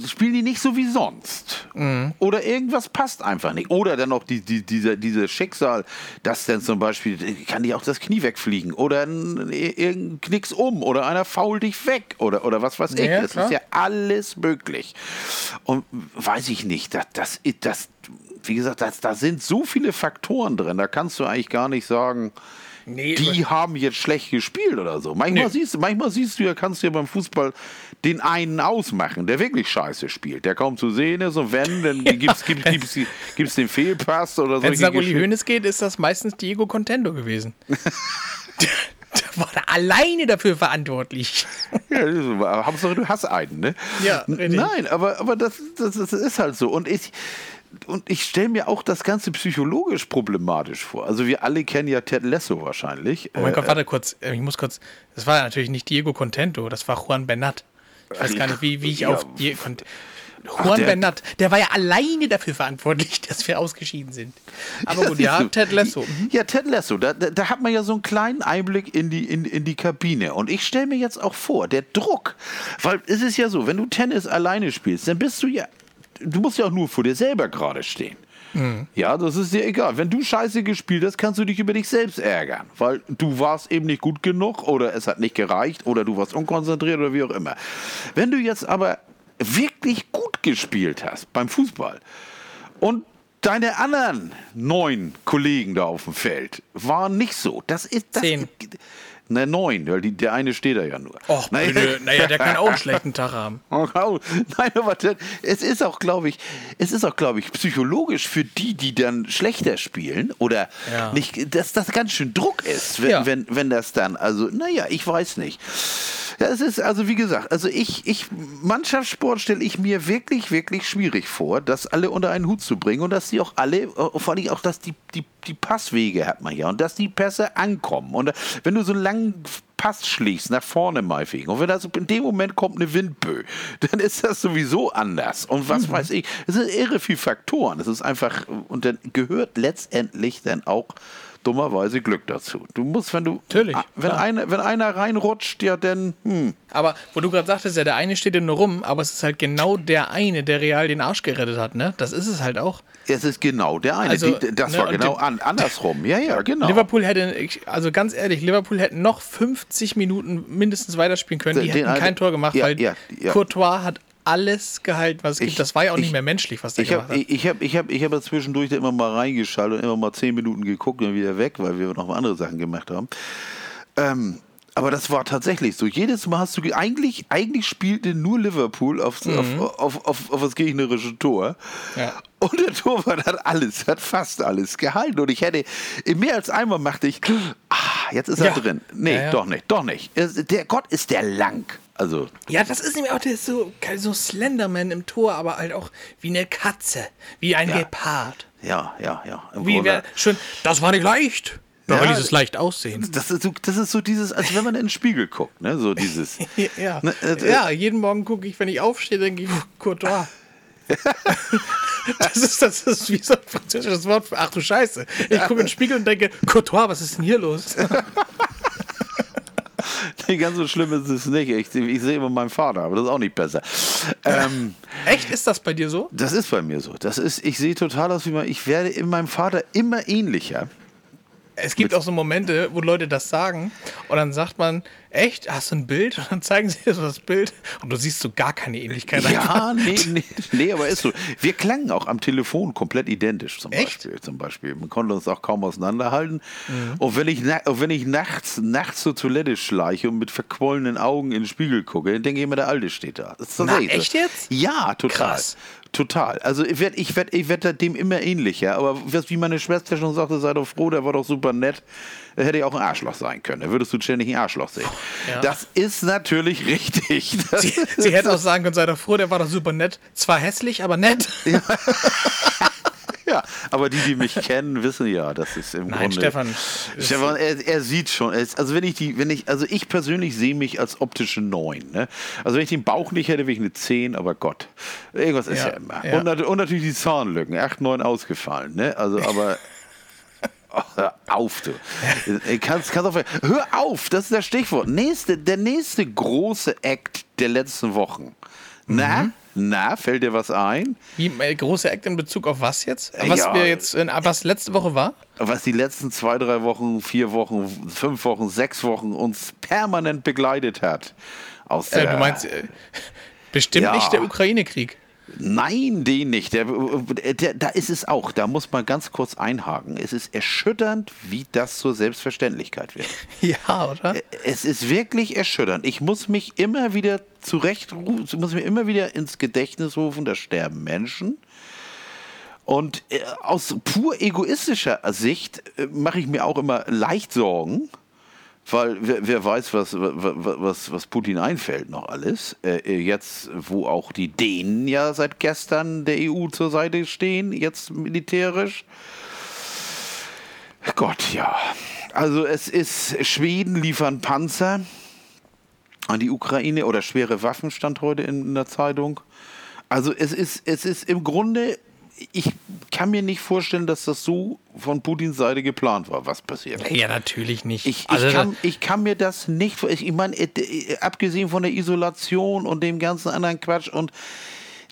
spielen die nicht so wie sonst. Mhm. Oder irgendwas passt einfach nicht. Oder dann noch die, die, diese, diese Schicksal, dass dann zum Beispiel, kann dir auch das Knie wegfliegen. Oder ein, irgendein Knicks um. Oder einer fault dich weg. Oder, oder was weiß ich. Ja, das klar. ist ja alles möglich. Und weiß ich nicht, das, das, das wie gesagt, das, da sind so viele Faktoren drin. Da kannst du eigentlich gar nicht sagen, Nee, die haben jetzt schlecht gespielt oder so. Manchmal, nee. siehst, manchmal siehst du ja, kannst du ja beim Fußball den einen ausmachen, der wirklich scheiße spielt, der kaum zu sehen ist und wenn, dann gibt es gibt's, den Fehlpass oder so. Wenn es nach Uli Hoeneß geht, ist das meistens Diego Contento gewesen. der war da alleine dafür verantwortlich. Ja, Hauptsache du hast einen, ne? Ja, richtig. Nein, aber, aber das, das, das ist halt so. Und ich, und ich stelle mir auch das Ganze psychologisch problematisch vor. Also wir alle kennen ja Ted Lasso wahrscheinlich. Oh mein äh, Gott, warte kurz. Ich muss kurz. Das war natürlich nicht Diego Contento, das war Juan Bernat. Ich weiß gar nicht, wie, wie ich ja. auf Diego Juan Ach, der, Bernat, der war ja alleine dafür verantwortlich, dass wir ausgeschieden sind. Aber gut, ja, Ted Lasso. Mhm. Ja, Ted Lasso, da, da, da, hat man ja so einen kleinen Einblick in die, in, in die Kabine. Und ich stelle mir jetzt auch vor, der Druck, weil es ist ja so, wenn du Tennis alleine spielst, dann bist du ja du musst ja auch nur vor dir selber gerade stehen. Mhm. Ja, das ist dir egal. Wenn du Scheiße gespielt hast, kannst du dich über dich selbst ärgern, weil du warst eben nicht gut genug oder es hat nicht gereicht oder du warst unkonzentriert oder wie auch immer. Wenn du jetzt aber wirklich gut gespielt hast beim Fußball und deine anderen neun Kollegen da auf dem Feld waren nicht so. Das ist das. Zehn. Ne, neun, weil die, der eine steht da ja nur. Och, naja, naja, der kann auch einen schlechten Tag haben. Nein, aber das, es ist auch, glaube ich, es ist auch, glaube ich, psychologisch für die, die dann schlechter spielen oder ja. nicht, dass das ganz schön Druck ist, wenn, ja. wenn, wenn das dann, also, naja, ich weiß nicht. Ja, es ist also wie gesagt, also ich, ich Mannschaftssport stelle ich mir wirklich, wirklich schwierig vor, das alle unter einen Hut zu bringen und dass die auch alle, äh, vor allem auch, dass die, die, die Passwege hat man ja und dass die Pässe ankommen. Und wenn du so einen langen Pass schlägst, nach vorne meinetwegen, und wenn das in dem Moment kommt eine Windböe, dann ist das sowieso anders. Und was mhm. weiß ich, es sind irre viele Faktoren. Es ist einfach, und dann gehört letztendlich dann auch dummerweise Glück dazu. Du musst, wenn du. Natürlich. Wenn, eine, wenn einer reinrutscht, ja, dann. Hm. Aber wo du gerade sagtest, ja, der eine steht ja nur rum, aber es ist halt genau der eine, der real den Arsch gerettet hat, ne? Das ist es halt auch. Es ist genau der eine. Also, Die, das ne, war genau an, andersrum. Ja, ja, genau. Liverpool hätte, also ganz ehrlich, Liverpool hätte noch 50 Minuten mindestens weiterspielen können. Die den, hätten kein Tor gemacht, ja, weil ja, ja. Courtois hat alles gehalten, was es ich, gibt. Das war ja auch ich, nicht mehr menschlich, was der ich gemacht hab, hat. Ich habe ich hab, ich hab zwischendurch immer mal reingeschaltet und immer mal zehn Minuten geguckt und wieder weg, weil wir noch andere Sachen gemacht haben. Ähm, aber das war tatsächlich so. Jedes Mal hast du eigentlich, eigentlich spielte nur Liverpool auf, mhm. auf, auf, auf, auf, das gegnerische Tor. Ja. Und der Torwart hat alles, hat fast alles gehalten. Und ich hätte, mehr als einmal machte ich, ah, jetzt ist er ja. drin. Nee, ja, doch nicht, doch nicht. Der Gott ist der lang. Also. Ja, das ist nämlich auch der so, so Slenderman im Tor, aber halt auch wie eine Katze, wie ein Gepard. Ja, ja, ja. Wie wär, schön, das war nicht leicht. Ja, dieses leicht aussehen. Das ist, so, das ist so dieses, als wenn man in den Spiegel guckt, ne? So dieses. ja. Ne, äh, ja, jeden Morgen gucke ich, wenn ich aufstehe, denke ich, Courtois. das, ist, das ist wie so ein französisches Wort für, ach du Scheiße. Ich gucke in den Spiegel und denke, Courtois, was ist denn hier los? nee, ganz so schlimm ist es nicht. Ich, ich sehe immer meinen Vater, aber das ist auch nicht besser. Ähm, Echt? Ist das bei dir so? Das ist bei mir so. Das ist, ich sehe total aus wie mein, ich werde in meinem Vater immer ähnlicher. Es gibt auch so Momente, wo Leute das sagen und dann sagt man, echt, hast du ein Bild? Und dann zeigen sie dir so das Bild und du siehst so gar keine Ähnlichkeit. Ja, nee, nee, nee, aber ist so. Wir klangen auch am Telefon komplett identisch zum echt? Beispiel. Zum Beispiel. Man konnte uns auch kaum auseinanderhalten. Mhm. Und wenn ich, wenn ich nachts, nachts zur Toilette schleiche und mit verquollenen Augen in den Spiegel gucke, dann denke ich immer, der Alte steht da. Das ist Na, echt jetzt? Ja, total. Krass. Total. Also ich werde ich werd, ich werd dem immer ähnlicher. Aber wie meine Schwester schon sagte, sei doch froh, der war doch super nett. Der hätte ja auch ein Arschloch sein können. Da würdest du ständig ein Arschloch sehen. Ja. Das ist natürlich richtig. Sie, sie hätte auch sagen können, sei doch froh, der war doch super nett. Zwar hässlich, aber nett. Ja. Ja, aber die, die mich kennen, wissen ja, das ist im Nein, Grunde. Stefan. Stefan, er, er sieht schon. Also wenn ich die, wenn ich, also ich persönlich sehe mich als optische 9. Ne? Also wenn ich den Bauch nicht hätte, wäre ich eine 10, aber Gott. Irgendwas ist ja, ja immer. Ja. Und, und, natürlich die Zahnlücken. 8, 9 ausgefallen. Ne? Also, aber. Oh, hör auf, du. Kannst, kannst auf, hör auf, das ist das Stichwort. Nächste, der nächste große Act der letzten Wochen. Mhm. Na? Na, fällt dir was ein? Wie äh, große Act in Bezug auf was jetzt? Was ja, wir jetzt, äh, was letzte Woche war? Was die letzten zwei, drei Wochen, vier Wochen, fünf Wochen, sechs Wochen uns permanent begleitet hat. Aus der, äh, du meinst äh, bestimmt ja. nicht der Ukraine-Krieg. Nein, den nicht. Der, der, da ist es auch. Da muss man ganz kurz einhaken. Es ist erschütternd, wie das zur Selbstverständlichkeit wird. Ja, oder? Es ist wirklich erschütternd. Ich muss mich immer wieder zurechtrufen, muss mir immer wieder ins Gedächtnis rufen, da sterben Menschen. Und äh, aus pur egoistischer Sicht äh, mache ich mir auch immer leicht Sorgen weil wer, wer, weiß, was, was, was Putin einfällt noch alles. Äh, jetzt, wo auch die Dänen ja seit gestern der EU zur Seite stehen, jetzt militärisch. Gott, ja. Also es ist, Schweden liefern Panzer an die Ukraine oder schwere Waffen stand heute in, der Zeitung. Also es ist, es ist im Grunde ich kann mir nicht vorstellen, dass das so von Putins Seite geplant war, was passiert. Ja, natürlich nicht. Ich, also, ich, kann, ich kann, mir das nicht vorstellen. Ich meine, äh, äh, abgesehen von der Isolation und dem ganzen anderen Quatsch und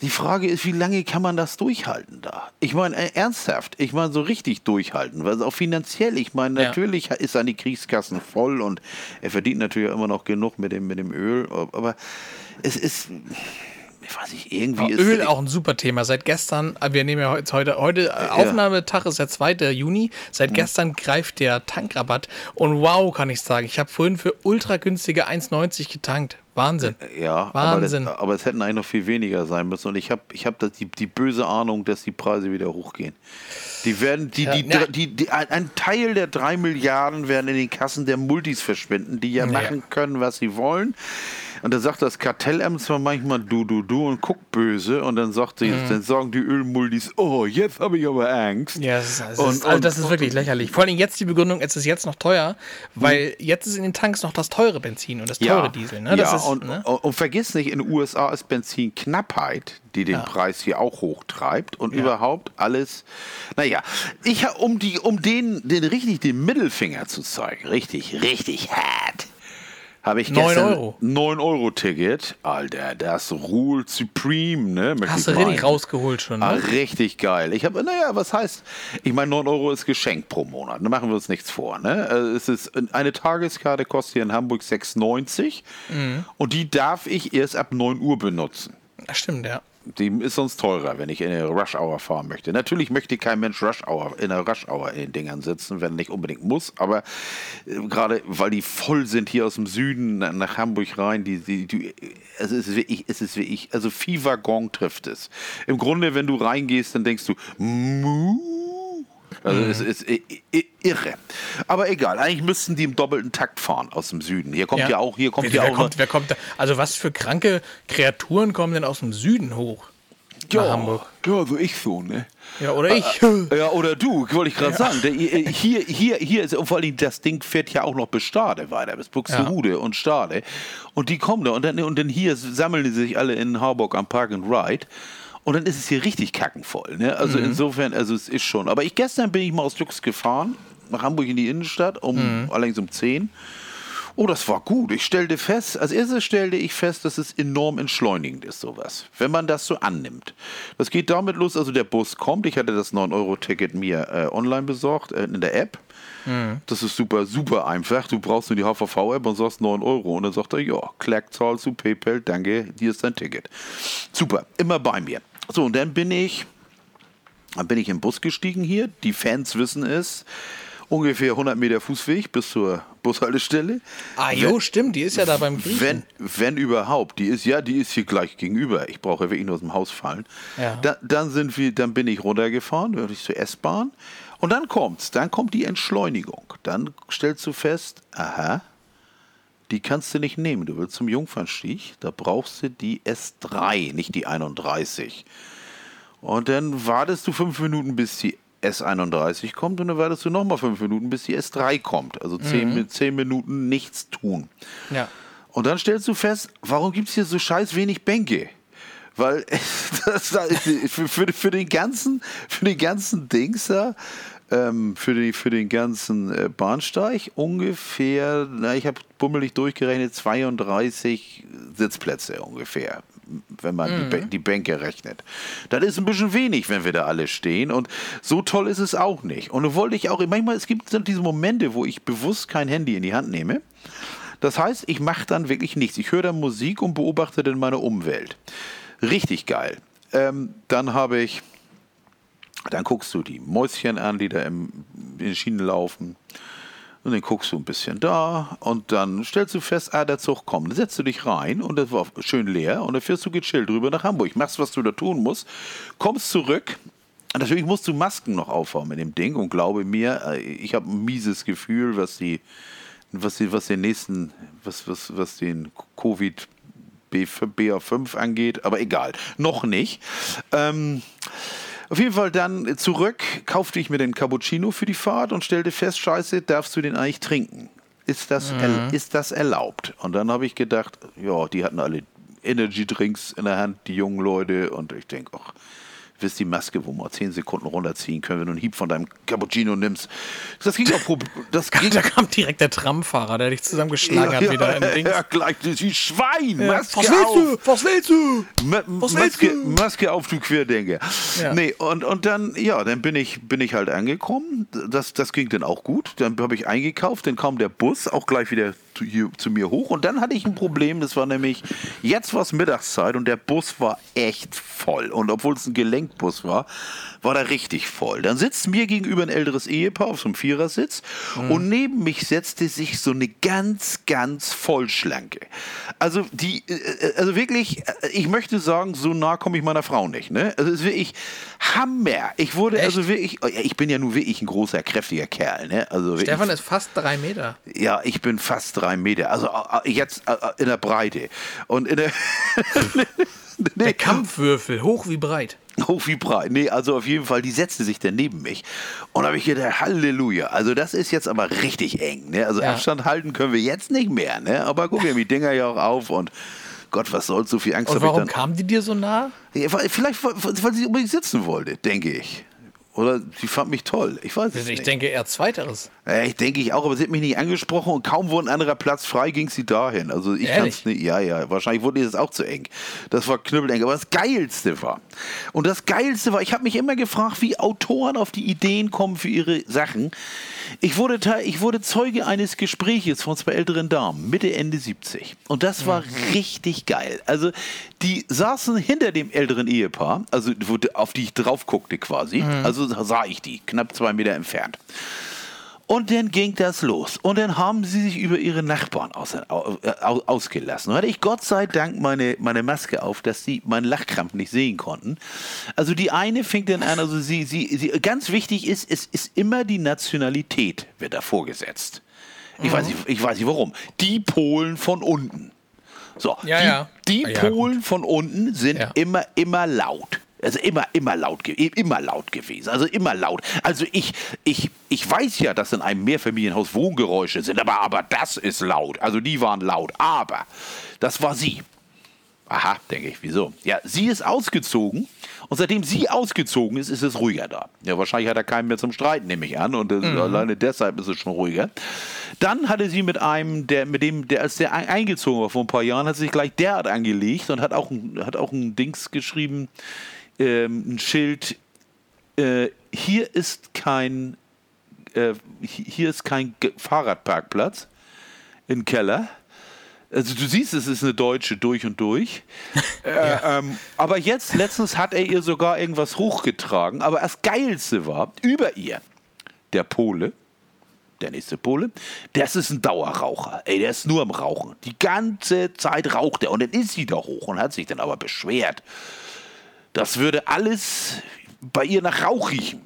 die Frage ist, wie lange kann man das durchhalten da? Ich meine, äh, ernsthaft, ich meine, so richtig durchhalten, weil auch finanziell, ich meine, natürlich ja. ist seine Kriegskassen voll und er verdient natürlich immer noch genug mit dem, mit dem Öl, aber es ist, ich weiß nicht, irgendwie ist. Öl auch ein super Thema. Seit gestern, äh, wir nehmen ja jetzt heute, heute ja. Aufnahmetag ist der 2. Juni. Seit mhm. gestern greift der Tankrabatt. Und wow, kann ich sagen, ich habe vorhin für ultra günstige 1,90 getankt. Wahnsinn. Äh, ja, Wahnsinn. Aber, das, aber, es hätten eigentlich noch viel weniger sein müssen. Und ich habe ich hab die, die böse Ahnung, dass die Preise wieder hochgehen. Die werden, die, ja, die, die, die, ein Teil der drei Milliarden werden in den Kassen der Multis verschwinden, die ja, ja. machen können, was sie wollen. Und da sagt das Kartellamt zwar manchmal du, du, du und guckt böse und dann sagt sie, mhm. dann sagen die Ölmuldis, oh, jetzt habe ich aber Angst. Ja, das ist, das und, ist, also das ist wirklich lächerlich. Vor allem jetzt die Begründung, es ist jetzt noch teuer, weil mhm. jetzt ist in den Tanks noch das teure Benzin und das teure ja, Diesel. Ne? Das ja, ist, und, ne? und, und, vergiss nicht, in den USA ist Benzinknappheit, die den ja. Preis hier auch hochtreibt und überhaupt alles. Naja, ich um die, um den, den richtig den Mittelfinger zu zeigen, richtig, richtig hart habe ich 9 gestern Euro. 9 Euro Ticket. Alter, das Rule Supreme, ne? Hast du richtig rausgeholt schon, ne? Ah, richtig geil. Ich habe, naja, was heißt, ich meine, 9 Euro ist geschenkt pro Monat. Da machen wir uns nichts vor, ne? Also es ist, eine Tageskarte kostet hier in Hamburg 6,90 mhm. und die darf ich erst ab 9 Uhr benutzen. Das stimmt, ja. Die ist sonst teurer, wenn ich in eine Rush Hour fahren möchte. Natürlich möchte kein Mensch Rush Hour, in einer Rush Hour in den Dingern sitzen, wenn nicht unbedingt muss. Aber äh, gerade weil die voll sind hier aus dem Süden nach Hamburg rein, die, die, die, es ist wirklich, es ist wirklich, also Viehwaggon trifft es. Im Grunde, wenn du reingehst, dann denkst du, Muh also mhm. es ist irre. Aber egal, eigentlich müssten die im doppelten Takt fahren aus dem Süden. Hier kommt ja, ja auch, hier kommt ja auch. Kommt, wer kommt da? Also was für kranke Kreaturen kommen denn aus dem Süden hoch? Ja, Hamburg. ja, so ich so, ne? Ja, oder ich. Äh, ja, oder du, wollte ich gerade ja. sagen. Der, hier, hier, hier ist, und vor allem das Ding fährt ja auch noch bis Stade weiter, bis Buxtehude ja. und Stade. Und die kommen da und dann, und dann hier sammeln die sich alle in Harburg am Park and Ride. Und dann ist es hier richtig kackenvoll. Ne? Also mhm. insofern, also es ist schon. Aber ich gestern bin ich mal aus Lux gefahren, nach Hamburg in die Innenstadt, um mhm. allerdings um 10. Oh, das war gut. Ich stellte fest, als erstes stellte ich fest, dass es enorm entschleunigend ist, sowas. Wenn man das so annimmt. Das geht damit los, also der Bus kommt. Ich hatte das 9-Euro-Ticket mir äh, online besorgt, äh, in der App. Mhm. Das ist super, super einfach. Du brauchst nur die HVV-App und sagst 9 Euro. Und dann sagt er, ja, Klack, zahlst du PayPal, danke, hier ist dein Ticket. Super, immer bei mir. So, und dann bin ich, dann bin ich im Bus gestiegen hier. Die Fans wissen es ungefähr 100 Meter Fußweg bis zur Bushaltestelle. Ah, jo, wenn, stimmt, die ist ja da beim Griechen. Wenn, wenn überhaupt, die ist ja, die ist hier gleich gegenüber. Ich brauche ja wirklich nur aus dem Haus fallen. Ja. Da, dann sind wir, dann bin ich runtergefahren, bin ich zur S-Bahn und dann kommt's, dann kommt die Entschleunigung. Dann stellst du fest, aha, die kannst du nicht nehmen. Du willst zum Jungfernstieg, da brauchst du die S3, nicht die 31. Und dann wartest du fünf Minuten, bis die S31 kommt und dann wartest du nochmal fünf Minuten, bis die S3 kommt. Also zehn, mhm. zehn Minuten nichts tun. Ja. Und dann stellst du fest, warum gibt es hier so scheiß wenig Bänke? Weil das, für, für, für, den ganzen, für den ganzen Dings da, ähm, für, die, für den ganzen äh, Bahnsteig ungefähr, na, ich habe bummelig durchgerechnet, 32 Sitzplätze ungefähr wenn man mhm. die, die, Bänke rechnet. Das ist ein bisschen wenig, wenn wir da alle stehen. Und so toll ist es auch nicht. Und da wollte ich auch, manchmal, es gibt diese Momente, wo ich bewusst kein Handy in die Hand nehme. Das heißt, ich mache dann wirklich nichts. Ich höre dann Musik und beobachte dann meine Umwelt. Richtig geil. Ähm, dann habe ich, dann guckst du die Mäuschen an, die da im, in den Schienen laufen. Und dann guckst du ein bisschen da und dann stellst du fest, ah, der Zug kommt. Dann setzt du dich rein und das war schön leer und dann fährst du gechillt rüber nach Hamburg. Machst, was du da tun musst, kommst zurück. Natürlich musst du Masken noch aufhauen mit dem Ding und glaube mir, äh, ich habe ein mieses Gefühl, was die, was die, was den nächsten, was, was, was den Covid BA5 angeht, aber egal, noch nicht. Ähm, auf jeden Fall dann zurück, kaufte ich mir den Cappuccino für die Fahrt und stellte fest, scheiße, darfst du den eigentlich trinken? Ist das, mhm. ist das erlaubt? Und dann habe ich gedacht, ja, die hatten alle Energy Drinks in der Hand, die jungen Leute. Und ich denke, ach, wirst die Maske, wo wir zehn Sekunden runterziehen können, wenn du einen Hieb von deinem Cappuccino nimmst. Das ging auch. Das ging da kam direkt der Tramfahrer, der dich zusammengeschlagen ja, hat wieder ja, im Ja, gleich, wie Schwein. Ja. Maske was willst auf. du? Was willst du? Ma was Maske, willst du? Maske auf, du Querdenker. Ja. Nee, und, und dann, ja, dann bin ich, bin ich halt angekommen. Das, das ging dann auch gut. Dann habe ich eingekauft, dann kam der Bus auch gleich wieder zu, hier, zu mir hoch. Und dann hatte ich ein Problem, das war nämlich, jetzt war es Mittagszeit und der Bus war echt voll. Und obwohl es ein Gelenkbus war, war der richtig voll. Dann sitzt mir gegenüber ein älteres Ehepaar auf so einem Vierersitz mhm. und neben mich setzte sich so eine ganz, ganz Vollschlanke. Also die, äh, äh, also wirklich, äh, ich möchte sagen, so nah komme ich meiner Frau nicht. Ne? Also es ist wirklich Hammer. Ich wurde Echt? also wirklich, oh ich bin ja nur wirklich ein großer, kräftiger Kerl. Ne? Also Stefan ist fast drei Meter. Ja, ich bin fast drei Meter. Also jetzt in der Breite. Und in der nee. Der Kampfwürfel, hoch wie breit. Hoch wie breit. Nee, also auf jeden Fall, die setzte sich dann neben mich. Und habe ich gedacht, Halleluja. Also das ist jetzt aber richtig eng. Ne? Also ja. Abstand halten können wir jetzt nicht mehr. Ne? Aber guck mir die Dinger ja auch auf und Gott, was soll so viel Angst Und warum kam die dir so nah? Ja, vielleicht, weil sie unbedingt sitzen wollte, denke ich. Oder sie fand mich toll. Ich weiß es ich nicht. Ich denke eher Zweiteres. Ja, ich denke ich auch, aber sie hat mich nicht angesprochen und kaum wurde ein anderer Platz frei, ging sie dahin. Also ich kann es nicht. Ja, ja, wahrscheinlich wurde es auch zu eng. Das war knüppeleng. Aber das Geilste war, und das Geilste war, ich habe mich immer gefragt, wie Autoren auf die Ideen kommen für ihre Sachen. Ich wurde, ich wurde Zeuge eines Gespräches von zwei älteren Damen, Mitte, Ende 70. Und das war mhm. richtig geil. Also die saßen hinter dem älteren Ehepaar, also auf die ich drauf guckte quasi. Mhm. Also sah ich die, knapp zwei Meter entfernt. Und dann ging das los. Und dann haben sie sich über ihre Nachbarn aus, äh, ausgelassen. Und hatte ich Gott sei Dank meine, meine Maske auf, dass sie meinen Lachkrampf nicht sehen konnten. Also die eine fing dann an, also sie, sie, sie ganz wichtig ist, es ist immer die Nationalität, wird da vorgesetzt. Ich, mhm. weiß nicht, ich weiß nicht warum. Die Polen von unten. So, ja, die, ja. die ja, Polen von unten sind immer, immer laut. Also immer, immer laut, immer laut gewesen. Also immer laut. Also ich, ich, ich weiß ja, dass in einem Mehrfamilienhaus Wohngeräusche sind, aber, aber das ist laut. Also die waren laut. Aber das war sie. Aha, denke ich, wieso? Ja, sie ist ausgezogen und seitdem sie ausgezogen ist, ist es ruhiger da. Ja, wahrscheinlich hat er keinen mehr zum Streiten, nehme ich an, und das, mhm. alleine deshalb ist es schon ruhiger. Dann hatte sie mit einem, der, mit dem, der als der eingezogen war vor ein paar Jahren, hat sich gleich derart angelegt und hat auch, hat auch ein Dings geschrieben, ähm, ein Schild, äh, hier ist kein, äh, hier ist kein Fahrradparkplatz im Keller also du siehst, es ist eine Deutsche durch und durch. äh, ähm, aber jetzt, letztens hat er ihr sogar irgendwas hochgetragen. Aber das Geilste war, über ihr, der Pole, der nächste Pole, das ist ein Dauerraucher. Ey, der ist nur am Rauchen. Die ganze Zeit raucht er. Und dann ist sie da hoch und hat sich dann aber beschwert. Das würde alles bei ihr nach Rauch riechen.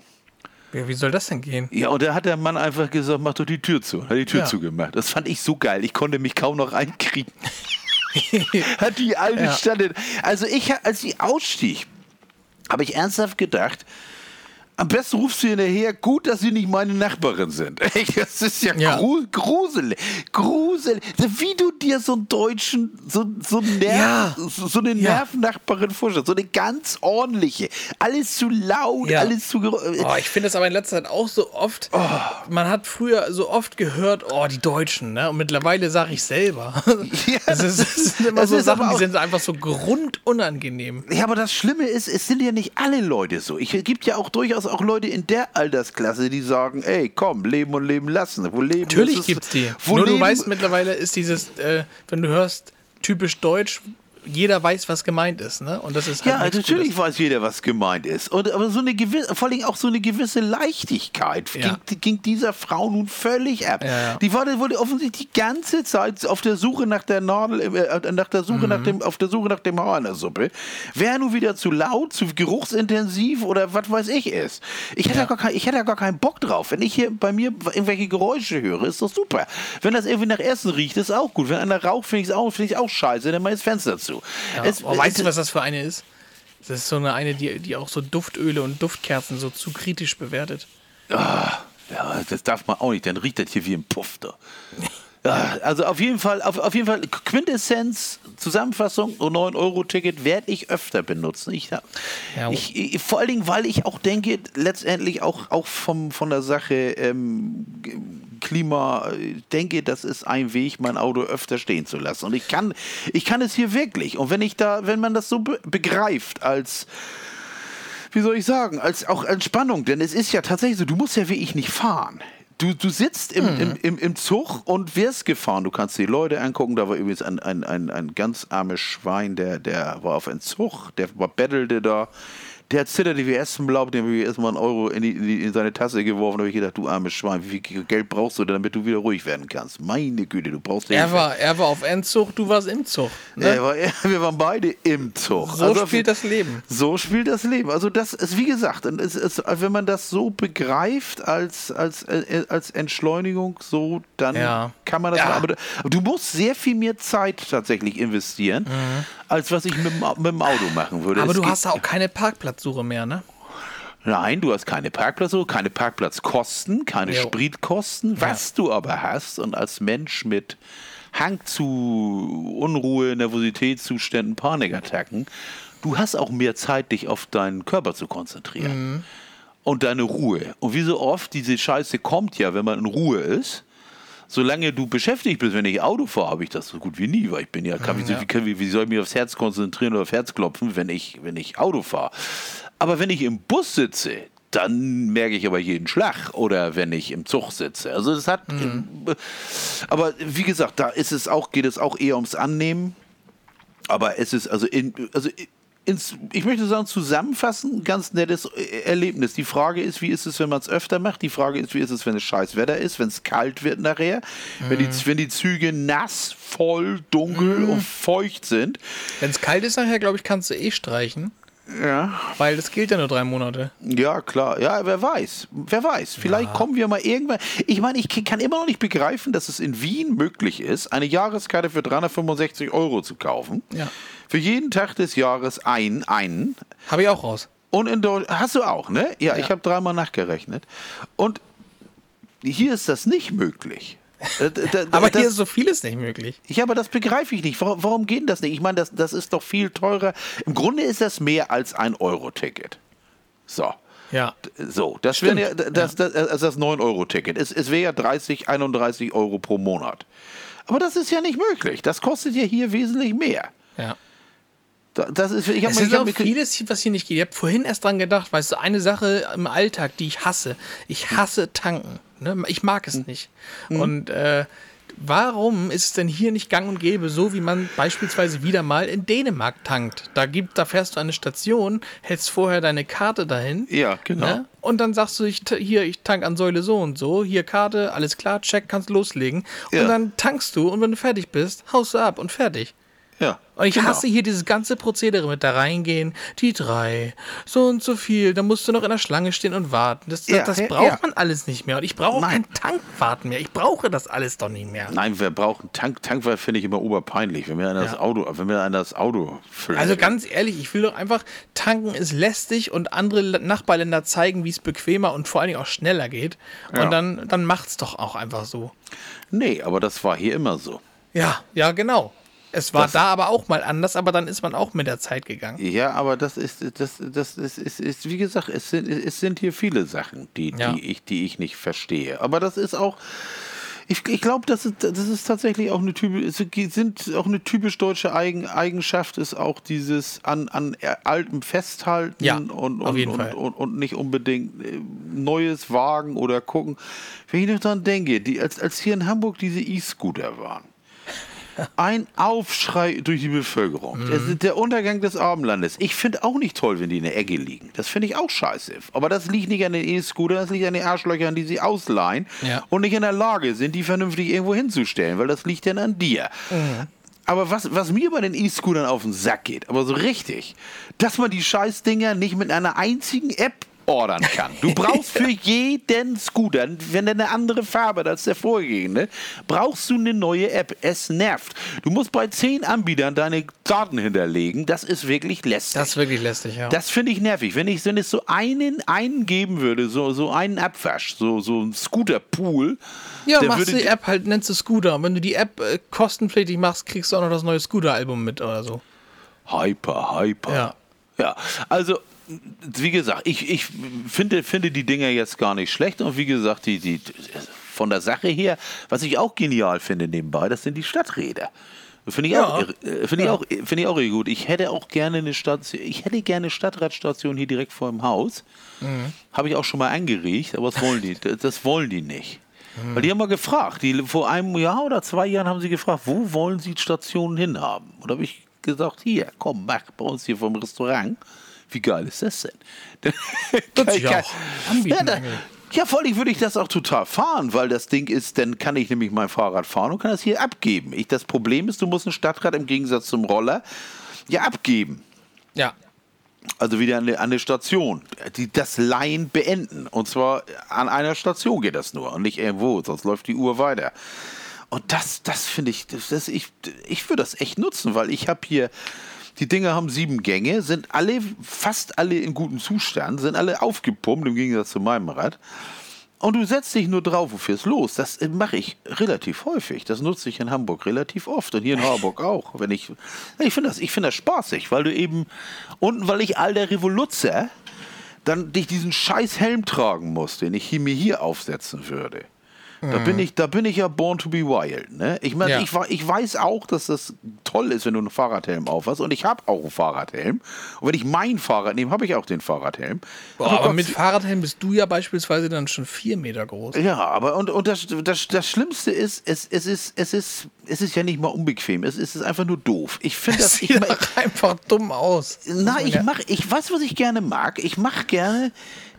Ja, wie soll das denn gehen? Ja, und da hat der Mann einfach gesagt, mach doch die Tür zu. Hat die Tür ja. zugemacht. Das fand ich so geil. Ich konnte mich kaum noch einkriegen. hat die alte ja. Stande. Also ich, als sie ausstieg, habe ich ernsthaft gedacht, am besten rufst du hinterher, gut, dass sie nicht meine Nachbarin sind. Das ist ja, ja. gruselig. Gruselig. Wie du dir so einen deutschen, so, so, Nerv, ja. so eine ja. Nervennachbarin vorstellst. So eine ganz ordentliche. Alles zu laut, alles zu. Oh, ich finde das aber in letzter Zeit auch so oft. Oh. Man hat früher so oft gehört, oh, die Deutschen, ne? Und mittlerweile sage ich selber. Ja. Das, ist, das sind immer das so Sachen, die sind einfach so grundunangenehm. Ja, aber das Schlimme ist, es sind ja nicht alle Leute so. Es gibt ja auch durchaus auch Leute in der Altersklasse, die sagen, ey, komm, leben und leben lassen. Wo leben Natürlich gibt es die. Nur leben, du weißt, mittlerweile ist dieses, äh, wenn du hörst, typisch deutsch, jeder weiß, was gemeint ist, ne? Und das ist halt ja, natürlich Gutes. weiß jeder, was gemeint ist. Und aber so eine gewisse, vor allem auch so eine gewisse Leichtigkeit ja. ging, ging, dieser Frau nun völlig ab. Ja. Die war, wurde offensichtlich die ganze Zeit auf der Suche nach der Nadel, äh, nach der Suche mhm. nach dem, auf der Suche nach dem Haar in der Suppe. Wer nun wieder zu laut, zu geruchsintensiv oder was weiß ich ist. Ich hätte ja. gar kein, ich hätte gar keinen Bock drauf. Wenn ich hier bei mir irgendwelche Geräusche höre, ist das super. Wenn das irgendwie nach Essen riecht, ist auch gut. Wenn einer raucht, finde ich es auch, find ich auch scheiße, dann mach ich das Fenster zu. Ja. Es, oh, weißt du, was das für eine ist? Das ist so eine, eine die, die auch so Duftöle und Duftkerzen so zu kritisch bewertet. Ah, ja, das darf man auch nicht, dann riecht das hier wie ein Puff da. Ja, also auf jeden Fall, auf, auf jeden Fall Quintessenz, Zusammenfassung, 9-Euro-Ticket werde ich öfter benutzen. Ich, ja. ich, ich, vor allen Dingen, weil ich auch denke, letztendlich auch, auch vom, von der Sache ähm, Klima, denke, das ist ein Weg, mein Auto öfter stehen zu lassen. Und ich kann, ich kann es hier wirklich. Und wenn ich da, wenn man das so be begreift als wie soll ich sagen, als auch Entspannung, denn es ist ja tatsächlich so, du musst ja wie ich nicht fahren. Du, du sitzt im, mhm. im, im, im Zug und wirst gefahren. Du kannst die Leute angucken. Da war übrigens ein, ein, ein, ein ganz armes Schwein, der, der war auf Entzug, der war bettelte da der hat zittert wie Essenblau, dem habe ich erstmal einen Euro in, die, in, seine Tasse geworfen. Da habe ich gedacht, du armes Schwein, wie viel Geld brauchst du, damit du wieder ruhig werden kannst? Meine Güte, du brauchst er war, er war auf Endzug, du warst im Zug. Ne? Er war, er, wir waren beide im Zug. So also, spielt das Leben. So spielt das Leben. Also das ist, wie gesagt, es ist, wenn man das so begreift als, als, äh, als Entschleunigung, so, dann ja. kann man das ja. machen. Aber du musst sehr viel mehr Zeit tatsächlich investieren, mhm. Als was ich mit, mit dem Auto machen würde. Aber es du hast da auch keine Parkplatz Parkplatzsuche mehr, ne? Nein, du hast keine Parkplatzsuche, keine Parkplatzkosten, keine jo. Spritkosten. Was ja. du aber hast und als Mensch mit Hang zu Unruhe, Nervositätszuständen, Panikattacken, du hast auch mehr Zeit, dich auf deinen Körper zu konzentrieren. Mhm. Und deine Ruhe. Und wie so oft, diese Scheiße kommt ja, wenn man in Ruhe ist solange du beschäftigt bist, wenn ich Auto fahre, habe ich das so gut wie nie, weil ich bin ja, kann, ja. Wie, wie, wie, soll ich mich aufs Herz konzentrieren oder aufs Herz klopfen, wenn ich, wenn ich Auto fahre? Aber wenn ich im Bus sitze, dann merke ich aber jeden Schlag oder wenn ich im Zug sitze. Also das hat, mhm. aber wie gesagt, da ist es auch, geht es auch eher ums Annehmen. Aber es ist also in, also ins, ich möchte sagen, zusammenfassen, ganz nettes Erlebnis. Die Frage ist, wie ist es, wenn man es öfter macht? Die Frage ist, wie ist es, wenn es scheiß Wetter ist, wenn es kalt wird nachher, mhm. wenn, die, mhm. wenn die Züge nass, voll, dunkel mhm. und feucht sind. Wenn es kalt ist nachher, glaube ich, kannst du eh streichen. Ja. Weil das gilt ja nur drei Monate. Ja, klar. Ja, wer weiß. Wer weiß. Vielleicht ja. kommen wir mal irgendwann. Ich meine, ich kann immer noch nicht begreifen, dass es in Wien möglich ist, eine Jahreskarte für 365 Euro zu kaufen. Ja. Für jeden Tag des Jahres ein, einen. Habe ich auch raus. Und in Deutschland, hast du auch, ne? Ja, ja. ich habe dreimal nachgerechnet. Und hier ist das nicht möglich. Äh, aber hier ist so vieles nicht möglich. Ja, aber das begreife ich nicht. Warum, warum geht das nicht? Ich meine, das, das ist doch viel teurer. Im Grunde ist das mehr als ein Euro-Ticket. So. Ja. So, das wäre ja, das, das, also das 9-Euro-Ticket. Es, es wäre ja 30, 31 Euro pro Monat. Aber das ist ja nicht möglich. Das kostet ja hier wesentlich mehr. Ja. Das ist, ich es ist auch vieles, was hier nicht geht. Ich habe vorhin erst dran gedacht, weißt du, eine Sache im Alltag, die ich hasse. Ich hasse tanken. Ne? Ich mag es hm. nicht. Mhm. Und äh, warum ist es denn hier nicht gang und gäbe, so wie man beispielsweise wieder mal in Dänemark tankt? Da, gibt, da fährst du eine Station, hältst vorher deine Karte dahin. Ja, genau. Ne? Und dann sagst du, ich, hier, ich tank an Säule so und so, hier Karte, alles klar, check, kannst loslegen. Und ja. dann tankst du und wenn du fertig bist, haust du ab und fertig. Ja. Und ich genau. hasse hier dieses ganze Prozedere mit da reingehen, die drei, so und so viel, da musst du noch in der Schlange stehen und warten. Das, ja, das, das braucht ja. man alles nicht mehr. Und ich brauche kein Tankwarten mehr. Ich brauche das alles doch nicht mehr. Nein, wir brauchen Tank, Tankwart finde ich immer oberpeinlich, wenn wir an das ja. Auto, wenn wir an das Auto füllen. Also ganz ehrlich, ich will doch einfach, tanken ist lästig und andere Nachbarländer zeigen, wie es bequemer und vor allen Dingen auch schneller geht. Und dann, dann macht's doch auch einfach so. Nee, aber das war hier immer so. Ja, ja, genau. Es war das, da aber auch mal anders, aber dann ist man auch mit der Zeit gegangen. Ja, aber das ist, das, das ist, ist, ist wie gesagt, es sind, es sind hier viele Sachen, die, ja. die, ich, die ich nicht verstehe. Aber das ist auch, ich, ich glaube, das ist, das ist tatsächlich auch eine typisch, sind auch eine typisch deutsche Eigen, Eigenschaft, ist auch dieses an, an altem Festhalten ja, und, und, und, und, und, nicht unbedingt äh, Neues wagen oder gucken. Wenn ich noch daran denke, die, als, als hier in Hamburg diese E-Scooter waren ein Aufschrei durch die Bevölkerung. Mhm. Das ist der Untergang des Abendlandes. Ich finde auch nicht toll, wenn die in der Ecke liegen. Das finde ich auch scheiße. Aber das liegt nicht an den E-Scooter, das liegt an den Arschlöchern, die sie ausleihen ja. und nicht in der Lage sind, die vernünftig irgendwo hinzustellen, weil das liegt dann an dir. Mhm. Aber was, was mir bei den E-Scootern auf den Sack geht, aber so richtig, dass man die Scheißdinger nicht mit einer einzigen App ordern kann. Du brauchst für jeden Scooter, wenn der eine andere Farbe hat als der vorgehende, brauchst du eine neue App. Es nervt. Du musst bei zehn Anbietern deine Daten hinterlegen. Das ist wirklich lästig. Das ist wirklich lästig, ja. Das finde ich nervig. Wenn ich, wenn es so einen, einen geben würde, so, so einen Abwasch, so, so ein Scooter-Pool. Ja, machst du die App halt, nennst du Scooter. Und wenn du die App äh, kostenpflichtig machst, kriegst du auch noch das neue Scooter-Album mit oder so. Hyper, hyper. Ja. Ja, also wie gesagt, ich, ich finde, finde die Dinger jetzt gar nicht schlecht und wie gesagt, die, die, von der Sache her, was ich auch genial finde nebenbei, das sind die Stadträder. Finde ich, ja. auch, find ich, auch, find ich auch gut. Ich hätte auch gerne eine Station, ich hätte gerne eine Stadtradstation hier direkt vor dem Haus. Mhm. Habe ich auch schon mal angeregt, aber das wollen die, das wollen die nicht. Mhm. Weil die haben mal gefragt, die, vor einem Jahr oder zwei Jahren haben sie gefragt, wo wollen sie Stationen hinhaben? Und da habe ich gesagt, hier, komm, mach bei uns hier vom Restaurant. Wie geil ist das denn? kann, sich auch anbieten. Ja, da, ja, vor allem würde ich das auch total fahren, weil das Ding ist, dann kann ich nämlich mein Fahrrad fahren und kann das hier abgeben. Ich, das Problem ist, du musst ein Stadtrad im Gegensatz zum Roller ja abgeben. Ja. Also wieder an eine, Station. Die, das Leihen beenden. Und zwar an einer Station geht das nur und nicht irgendwo, sonst läuft die Uhr weiter. Und das, das finde ich, das, ich, ich würde das echt nutzen, weil ich habe hier die Dinger haben sieben Gänge, sind alle, fast alle in gutem Zustand, sind alle aufgepumpt im Gegensatz zu meinem Rad. Und du setzt dich nur drauf und fährst los. Das mache ich relativ häufig. Das nutze ich in Hamburg relativ oft und hier in Harburg auch. Wenn ich, ich finde das, find das spaßig, weil du eben, und weil ich all der Revoluzzer dann dich diesen scheiß Helm tragen muss, den ich mir hier aufsetzen würde. Da bin ich, da bin ich ja born to be wild. Ne? Ich meine, ja. ich, ich weiß auch, dass das toll ist, wenn du einen Fahrradhelm aufhast. Und ich habe auch einen Fahrradhelm. Und wenn ich mein Fahrrad nehme, habe ich auch den Fahrradhelm. Boah, aber, aber mit Fahrradhelm bist du ja beispielsweise dann schon vier Meter groß. Ja, aber und, und das, das, das Schlimmste ist, es, es ist, es ist, es ist ja nicht mal unbequem. Es, es ist einfach nur doof. Ich finde das. Sieht ich, einfach dumm aus. Na, ich mach, ich weiß, was ich gerne mag. Ich mache gerne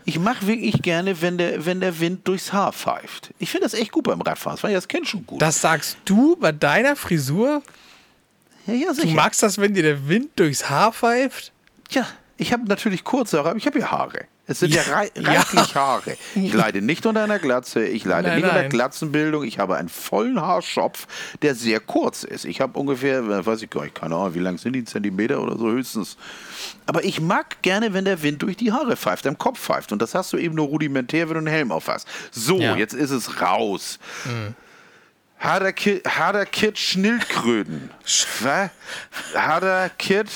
ich mache wirklich gerne, wenn der, wenn der Wind durchs Haar pfeift. Ich finde das echt gut beim Radfahren. Das, das kennt schon gut. Das sagst du bei deiner Frisur? Ja, ja, sicher. Du magst das, wenn dir der Wind durchs Haar pfeift? Ja, ich habe natürlich kurze Haare, aber ich habe ja Haare. Es sind ja, ja reichlich ja. Haare. Ich leide nicht unter einer Glatze, ich leide nein, nicht nein. unter Glatzenbildung. Ich habe einen vollen Haarschopf, der sehr kurz ist. Ich habe ungefähr, äh, weiß ich gar nicht, keine Ahnung, wie lang sind die Zentimeter oder so höchstens. Aber ich mag gerne, wenn der Wind durch die Haare pfeift, am Kopf pfeift. Und das hast du eben nur rudimentär, wenn du einen Helm aufhast. So, ja. jetzt ist es raus. Mhm. Harder Kid, harder Kid Schnildkröten. Harder Kid.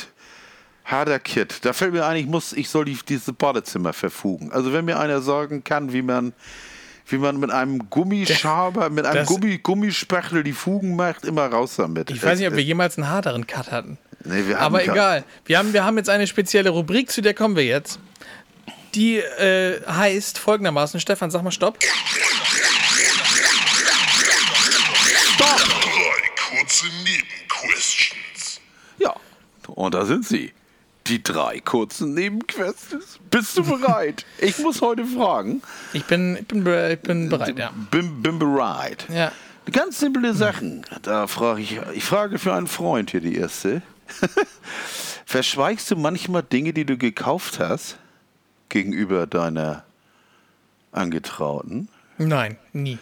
Harder Kid. Da fällt mir ein, ich muss, ich soll die, dieses Badezimmer verfugen. Also wenn mir einer sagen kann, wie man, wie man mit einem Gummischaber, mit einem Das- Gummi, Gummispachtel die Fugen macht, immer raus damit. Ich weiß nicht, ob wir jemals einen harteren Cut hatten. Nee, wir haben Aber keinen. egal. Wir haben, wir haben jetzt eine spezielle Rubrik, zu der kommen wir jetzt. Die äh, heißt folgendermaßen: Stefan, sag mal Stopp. Drei kurze Nebenquestions. Ja, und da sind sie. Die drei kurzen Nebenquests. Bist du bereit? ich muss heute fragen. Ich bin, ich bin, ich bin bereit, ja. Bin, bin bereit. Ja. Ganz simple Sachen. Da frage ich, ich frage für einen Freund hier die erste. Verschweigst du manchmal Dinge, die du gekauft hast, gegenüber deiner Angetrauten? Nein, nie.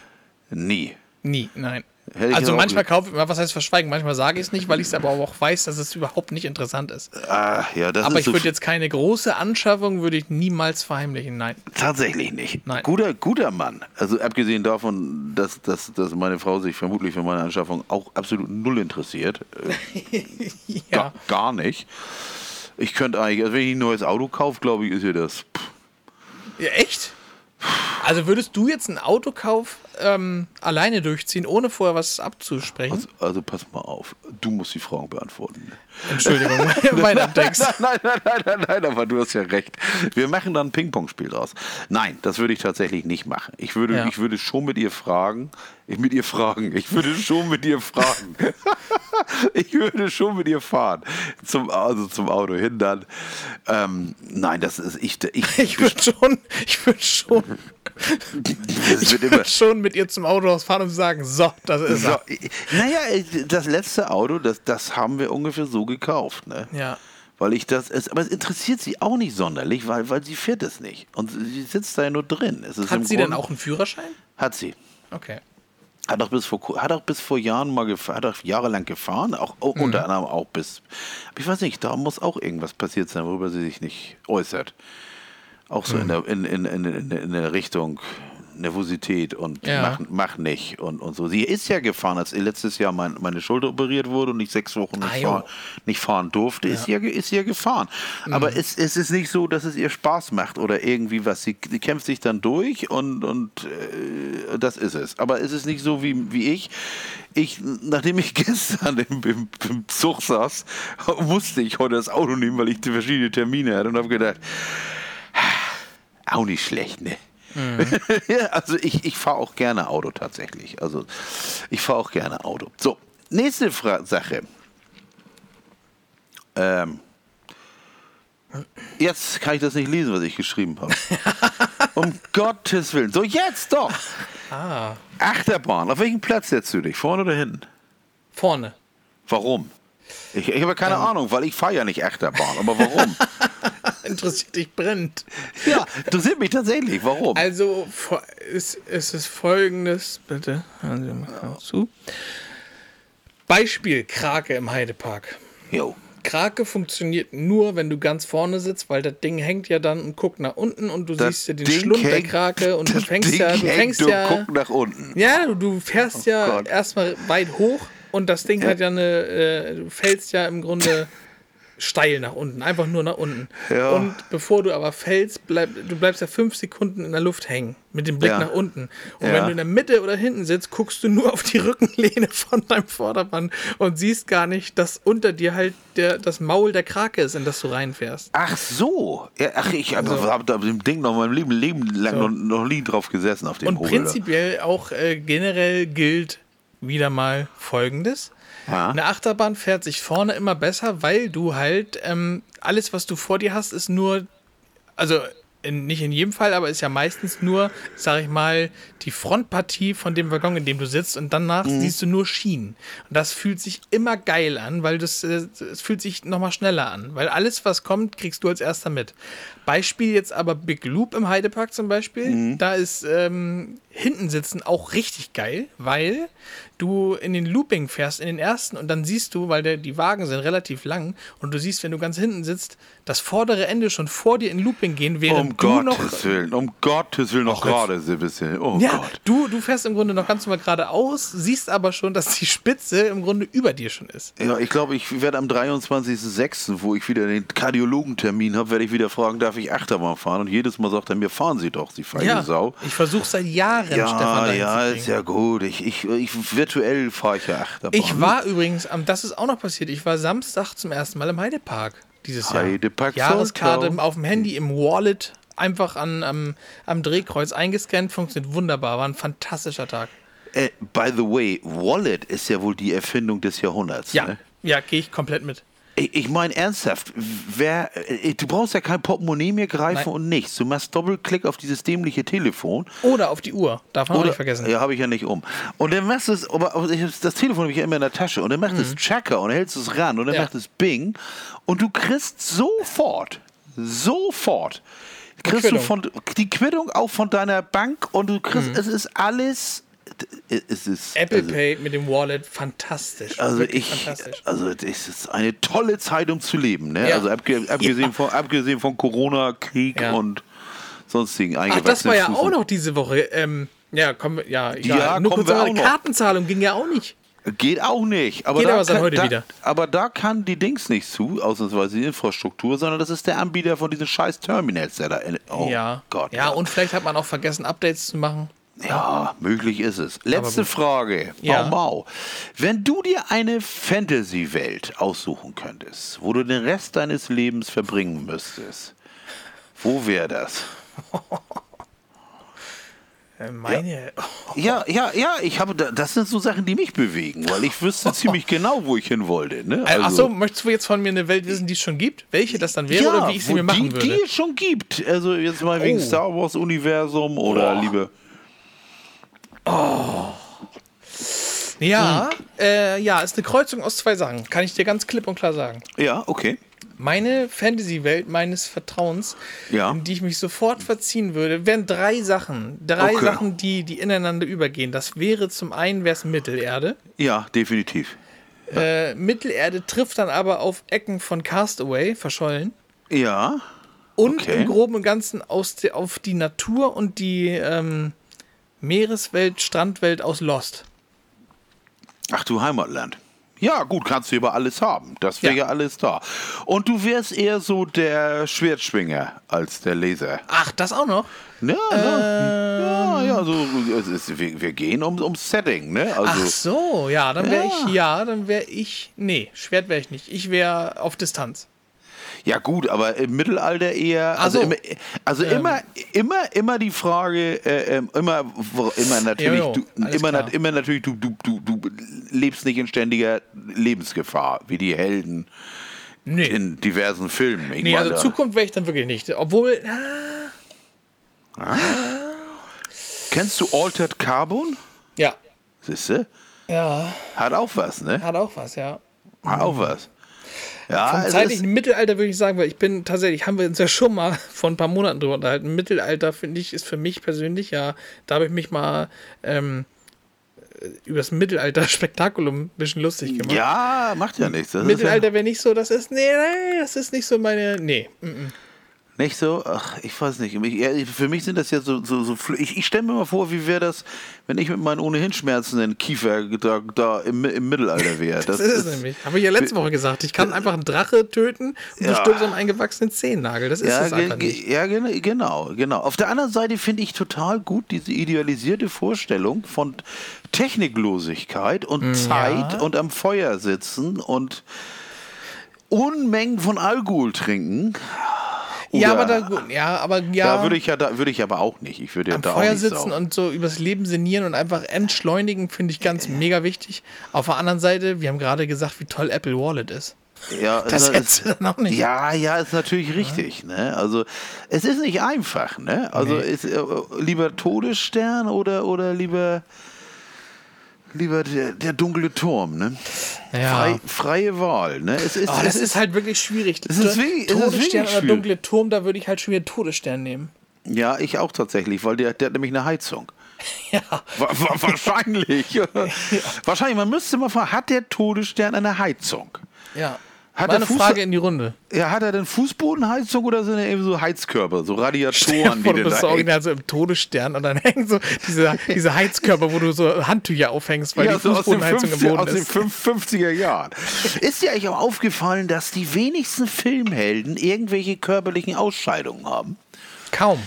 Nie. Nie, nein. Also manchmal kaufe ich, was heißt verschweigen? Manchmal sage ich es nicht, weil ich es aber auch weiß, dass es überhaupt nicht interessant ist. Ah, ja, das Aber ist ich so würde jetzt keine große Anschaffung, würde ich niemals verheimlichen, nein. Tatsächlich nicht. Nein. Guter, guter Mann. Also abgesehen davon, dass, dass, dass meine Frau sich vermutlich für meine Anschaffung auch absolut null interessiert. Äh, Ja. gar, gar nicht. Ich könnte eigentlich, also wenn ich ein neues Auto kaufe, glaube ich, ist ja das. Pff, ja echt? Also würdest du jetzt einen Autokauf ähm, alleine durchziehen, ohne vorher was abzusprechen? also, also pass mal auf. Du musst die Fragen beantworten. Entschuldigung, mein Abtext. Nein, nein, nein, nein, nein, aber du hast ja recht. Wir machen dann ein Ping-Pong-Spiel draus. Nein, das würde ich tatsächlich nicht machen. Ich würde, Ja. ich würde schon mit ihr fragen. Ich mit ihr fragen. Ich würde schon mit ihr fragen. ich würde schon mit ihr fahren. Zum, also zum Auto hin dann. Ähm, nein, das ist ich. Ich, Ich würde schon, ich würde schon, ich würde schon mit ihr zum Autohaus fahren und sagen, so, das ist so, er. naja, das letzte Auto, das, das haben wir ungefähr so gekauft. Ne? Ja. Weil ich das, es, aber es interessiert sie auch nicht sonderlich, weil, weil sie fährt es nicht. Und sie sitzt da ja nur drin. Hat sie denn Grunde- auch einen Führerschein? Hat sie. Okay. Hat auch bis vor, hat auch bis vor Jahren mal gefahren, hat auch jahrelang gefahren, auch, auch Mhm. unter anderem auch bis, ich weiß nicht, da muss auch irgendwas passiert sein, worüber sie sich nicht äußert. Auch so in, Mhm. der, in, in, in, in, in der Richtung Nervosität und Ja. mach, mach nicht und, und so. Sie ist ja gefahren, als letztes Jahr mein, meine Schulter operiert wurde und ich sechs Wochen nicht, Ah, fahren, nicht fahren durfte, ist, sie ja, ist ja gefahren. Mhm. Aber es, es ist nicht so, dass es ihr Spaß macht oder irgendwie was. Sie, sie kämpft sich dann durch und, und äh, das ist es. Aber es ist nicht so wie, wie ich. Ich, nachdem ich gestern im, im, im Zug saß, musste ich heute das Auto nehmen, weil ich verschiedene Termine hatte und habe gedacht, auch nicht schlecht, ne? ja, also ich, ich fahre auch gerne Auto tatsächlich. Also ich fahre auch gerne Auto. So, nächste Fra Sache. Ähm, jetzt kann ich das nicht lesen, was ich geschrieben habe. um Gottes Willen. So, jetzt doch. Ah, Achterbahn. Auf welchem Platz setzt du dich? Vorne oder hinten? vorne. Warum? Ich, ich habe keine Ahnung, weil ich fahre ja nicht Achterbahn. Aber warum? Interessiert dich brennt. ja, interessiert mich tatsächlich. Warum? Also, es, es ist folgendes, bitte, hören Sie mal zu. Beispiel Krake im Heidepark. Jo. Krake funktioniert nur, wenn du ganz vorne sitzt, weil das Ding hängt ja dann und guckt nach unten und du Das siehst ja den Ding Schlund der hängt- Krake und du fängst Ding ja, du fängst und ja, guckt nach unten. ja, du, du fährst ja Gott. erstmal weit hoch und das Ding hat ja eine, äh, du fällst ja im Grunde steil nach unten, einfach nur nach unten. Ja. Und bevor du aber fällst, bleib, du bleibst ja fünf Sekunden in der Luft hängen, mit dem Blick Ja. nach unten. Und Ja. wenn du in der Mitte oder hinten sitzt, guckst du nur auf die Rückenlehne von deinem Vordermann und siehst gar nicht, dass unter dir halt der, das Maul der Krake ist, in das du reinfährst. Ach so. Ach, ich habe So. hab da dem Ding noch mein Leben, Leben lang So. noch, noch nie drauf gesessen auf dem Und Hobel. prinzipiell auch äh, generell gilt wieder mal Folgendes. Ja. Eine Achterbahn fährt sich vorne immer besser, weil du halt ähm, alles, was du vor dir hast, ist nur, also in, nicht in jedem Fall, aber ist ja meistens nur, sag ich mal, die Frontpartie von dem Waggon, in dem du sitzt und danach Mhm. siehst du nur Schienen. Und das fühlt sich immer geil an, weil das, äh, es fühlt sich nochmal schneller an, weil alles, was kommt, kriegst du als erster mit. Beispiel jetzt aber Big Loop im Heidepark zum Beispiel. Mhm. Da ist, ähm, hinten sitzen auch richtig geil, weil du in den Looping fährst, in den ersten, und dann siehst du, weil der, die Wagen sind relativ lang, und du siehst, wenn du ganz hinten sitzt, das vordere Ende schon vor dir in Looping gehen, während Um du noch. Gottes Willen, um Gottes Willen noch gerade so ein bisschen. Oh Ja, Gott. du, du fährst im Grunde noch ganz normal geradeaus, siehst aber schon, dass die Spitze im Grunde über dir schon ist. Ja, ich glaube, ich werde am 23.06., wo ich wieder den Kardiologentermin habe, werde ich wieder fragen, darf ich Achterbahn fahren? Und jedes Mal sagt er mir, fahren Sie doch, Sie feine Ja, Sau. ich versuche seit Jahren, Stefan Ja, dahin ja, ist ja gut. Ich, ich, ich, virtuell fahre ich ja Achterbahn. Ich war übrigens, am- das ist auch noch passiert, ich war Samstag zum ersten Mal im Heidepark dieses Jahr. Heidepark Jahreskarte Soltau. auf dem Handy, im Wallet, einfach an, am, am Drehkreuz eingescannt, funktioniert wunderbar, war ein fantastischer Tag. Äh, by the way, Wallet ist ja wohl die Erfindung des Jahrhunderts. Ja, Ne? ja, gehe ich komplett mit. Ich, ich meine ernsthaft, wer, äh, du brauchst ja kein Portemonnaie mehr greifen Nein. und nichts. Du machst Doppelklick auf dieses dämliche Telefon. Oder auf die Uhr, darf man auch nicht vergessen. Ja, habe ich ja nicht um. Und dann machst du es, aber das Telefon habe ich ja immer in der Tasche. Und dann macht es Checker und hältst du es ran und dann Mhm. Ja. macht es Bing. Und du kriegst sofort, sofort, kriegst du Quittung. von, die Quittung auch von deiner Bank und du kriegst, Mhm. es ist alles, es ist, Apple also, Pay mit dem Wallet, fantastisch. also ich, fantastisch. also es ist eine tolle Zeit, um zu leben. Ne? Ja. Also abge, abgesehen, von, abgesehen von Corona, Krieg Ja. und sonstigen Ach, das war ja eingewachsenen auch noch diese Woche. Ähm, ja, komm, ja, egal. Ja, Nur kommen kurz wir auch noch. Kartenzahlung ging ja auch nicht. Geht auch nicht. Aber Geht da aber seit kann, heute da, wieder. Aber da kann die Dings nicht zu, ausnahmsweise die Infrastruktur, sondern das ist der Anbieter von diesen scheiß Terminals, der da. In, oh ja. Gott. ja, und vielleicht hat man auch vergessen, Updates zu machen. Ja, möglich ist es. Letzte. Frage. Ja. Mau Mau. Wenn du dir eine Fantasy-Welt aussuchen könntest, wo du den Rest deines Lebens verbringen müsstest, wo wäre das? Äh, Meine. Ja, ja, ja, ich habe, da- das sind so Sachen, die mich bewegen, weil ich wüsste ziemlich genau, wo ich hin wollte. Ne? Äh, Achso, möchtest du jetzt von mir eine Welt wissen, die es schon gibt? Welche das dann wäre oder wie ich sie mir machen die, würde? Die es schon gibt. Also jetzt mal wegen Oh. Star Wars Universum oder liebe. Ja, Hm. äh, ja, ist eine Kreuzung aus zwei Sachen. Kann ich dir ganz klipp und klar sagen. Ja, okay. Meine Fantasy-Welt meines Vertrauens, Ja. in die ich mich sofort verziehen würde, wären drei Sachen. Drei Okay. Sachen, die, die ineinander übergehen. Das wäre zum einen wäre es Mittelerde. Ja, definitiv. Äh, Mittelerde trifft dann aber auf Ecken von Castaway, verschollen. Ja. Und Okay. im Groben und Ganzen aus der, auf die Natur und die ähm, Meereswelt, Strandwelt aus Lost. Ach du Heimatland. Ja, gut, kannst du über alles haben. Das wäre ja. Ja. alles da. Und du wärst eher so der Schwertschwinger als der Laser. Ach, das auch noch? Ja, ne? ja, ja, so, ist, wir, wir gehen um, ums Setting, ne? Also, Ach so, ja, dann wäre Ja. ich, ja, dann wäre ich, nee, Schwert wäre ich nicht. Ich wäre auf Distanz. Ja gut, aber im Mittelalter eher, also, so. immer, also immer, immer, immer die Frage, äh, ähm, immer, immer natürlich, Jo, jo, du, immer, nat- immer natürlich, du, du, du, du lebst nicht in ständiger Lebensgefahr, wie die Helden Nee. in diversen Filmen. Ich nee, also Zukunft wäre ich dann wirklich nicht. Obwohl, ah, Kennst du Altered Carbon? ja, Siehste? ja, Hat auch was, ne? hat auch was, ja. Hat auch was. Ja, Vom ist, zeitlichen Mittelalter würde ich sagen, weil ich bin tatsächlich, haben wir uns ja schon mal vor ein paar Monaten drüber unterhalten. Mittelalter, finde ich, ist für mich persönlich, ja, da habe ich mich mal ähm, über das Mittelalter-Spektakulum ein bisschen lustig gemacht. ja, macht ja nichts. Das Mittelalter wäre nicht so, das ist, nee, nee, das ist nicht so meine, nee. mm, mm. Ja nicht so, ach, ich weiß nicht. Ich, ja, für mich sind das ja so, so, so ich, ich stelle mir mal vor, wie wäre das, wenn ich mit meinen ohnehin schmerzenden Kiefer da, da im, im Mittelalter wäre. Das ist es nämlich. Habe ich ja letzte Woche gesagt. Ich kann einfach einen Drache töten und du Ja. stirbst am eingewachsenen Zehennagel. Das ist Ja, es einfach nicht. ja, gen- genau, genau. Auf der anderen Seite finde ich total gut diese idealisierte Vorstellung von Techniklosigkeit und Mm, Zeit und am Feuer sitzen und Unmengen von Alkohol trinken. Ja, aber da, ja, aber ja, Da würde ich ja, da würde ich aber auch nicht. Ich würde ja am da auch Feuer nicht sitzen saugen. und so übers Leben sinnieren und einfach entschleunigen, finde ich ganz mega wichtig. Auf der anderen Seite, wir haben gerade gesagt, wie toll Apple Wallet ist. Ja, Das also hättest du dann auch nicht. Ja, ja, ist natürlich richtig. Ne? Also es ist nicht einfach. Ne? Also Nee. ist, äh, lieber Todesstern oder, oder lieber, lieber der, der dunkle Turm. Ne? Ja. Frei, freie Wahl. Ne? Es ist, Oh, es das ist halt wirklich schwierig. es ist wirklich- es Todesstern oder dunkle Turm, da würde ich halt schon wieder Todesstern nehmen. Ja, ich auch tatsächlich, weil der, der hat nämlich eine Heizung. Ja. Wa wa wahrscheinlich. Wahrscheinlich. Man müsste mal fragen, hat der Todesstern eine Heizung? Ja. Hat Mal der eine Fuß- Frage in die Runde. Ja, hat er denn Fußbodenheizung oder sind er eben so Heizkörper, so Radiatoren, Vor, die du denn bist da original so im Todesstern und dann hängen so diese, diese Heizkörper, wo du so Handtücher aufhängst, weil Ja, die so aus den, Fußbodenheizung im 50, Boden aus den ist. 50er Jahren. Ist dir eigentlich auch aufgefallen, dass die wenigsten Filmhelden irgendwelche körperlichen Ausscheidungen haben? Kaum.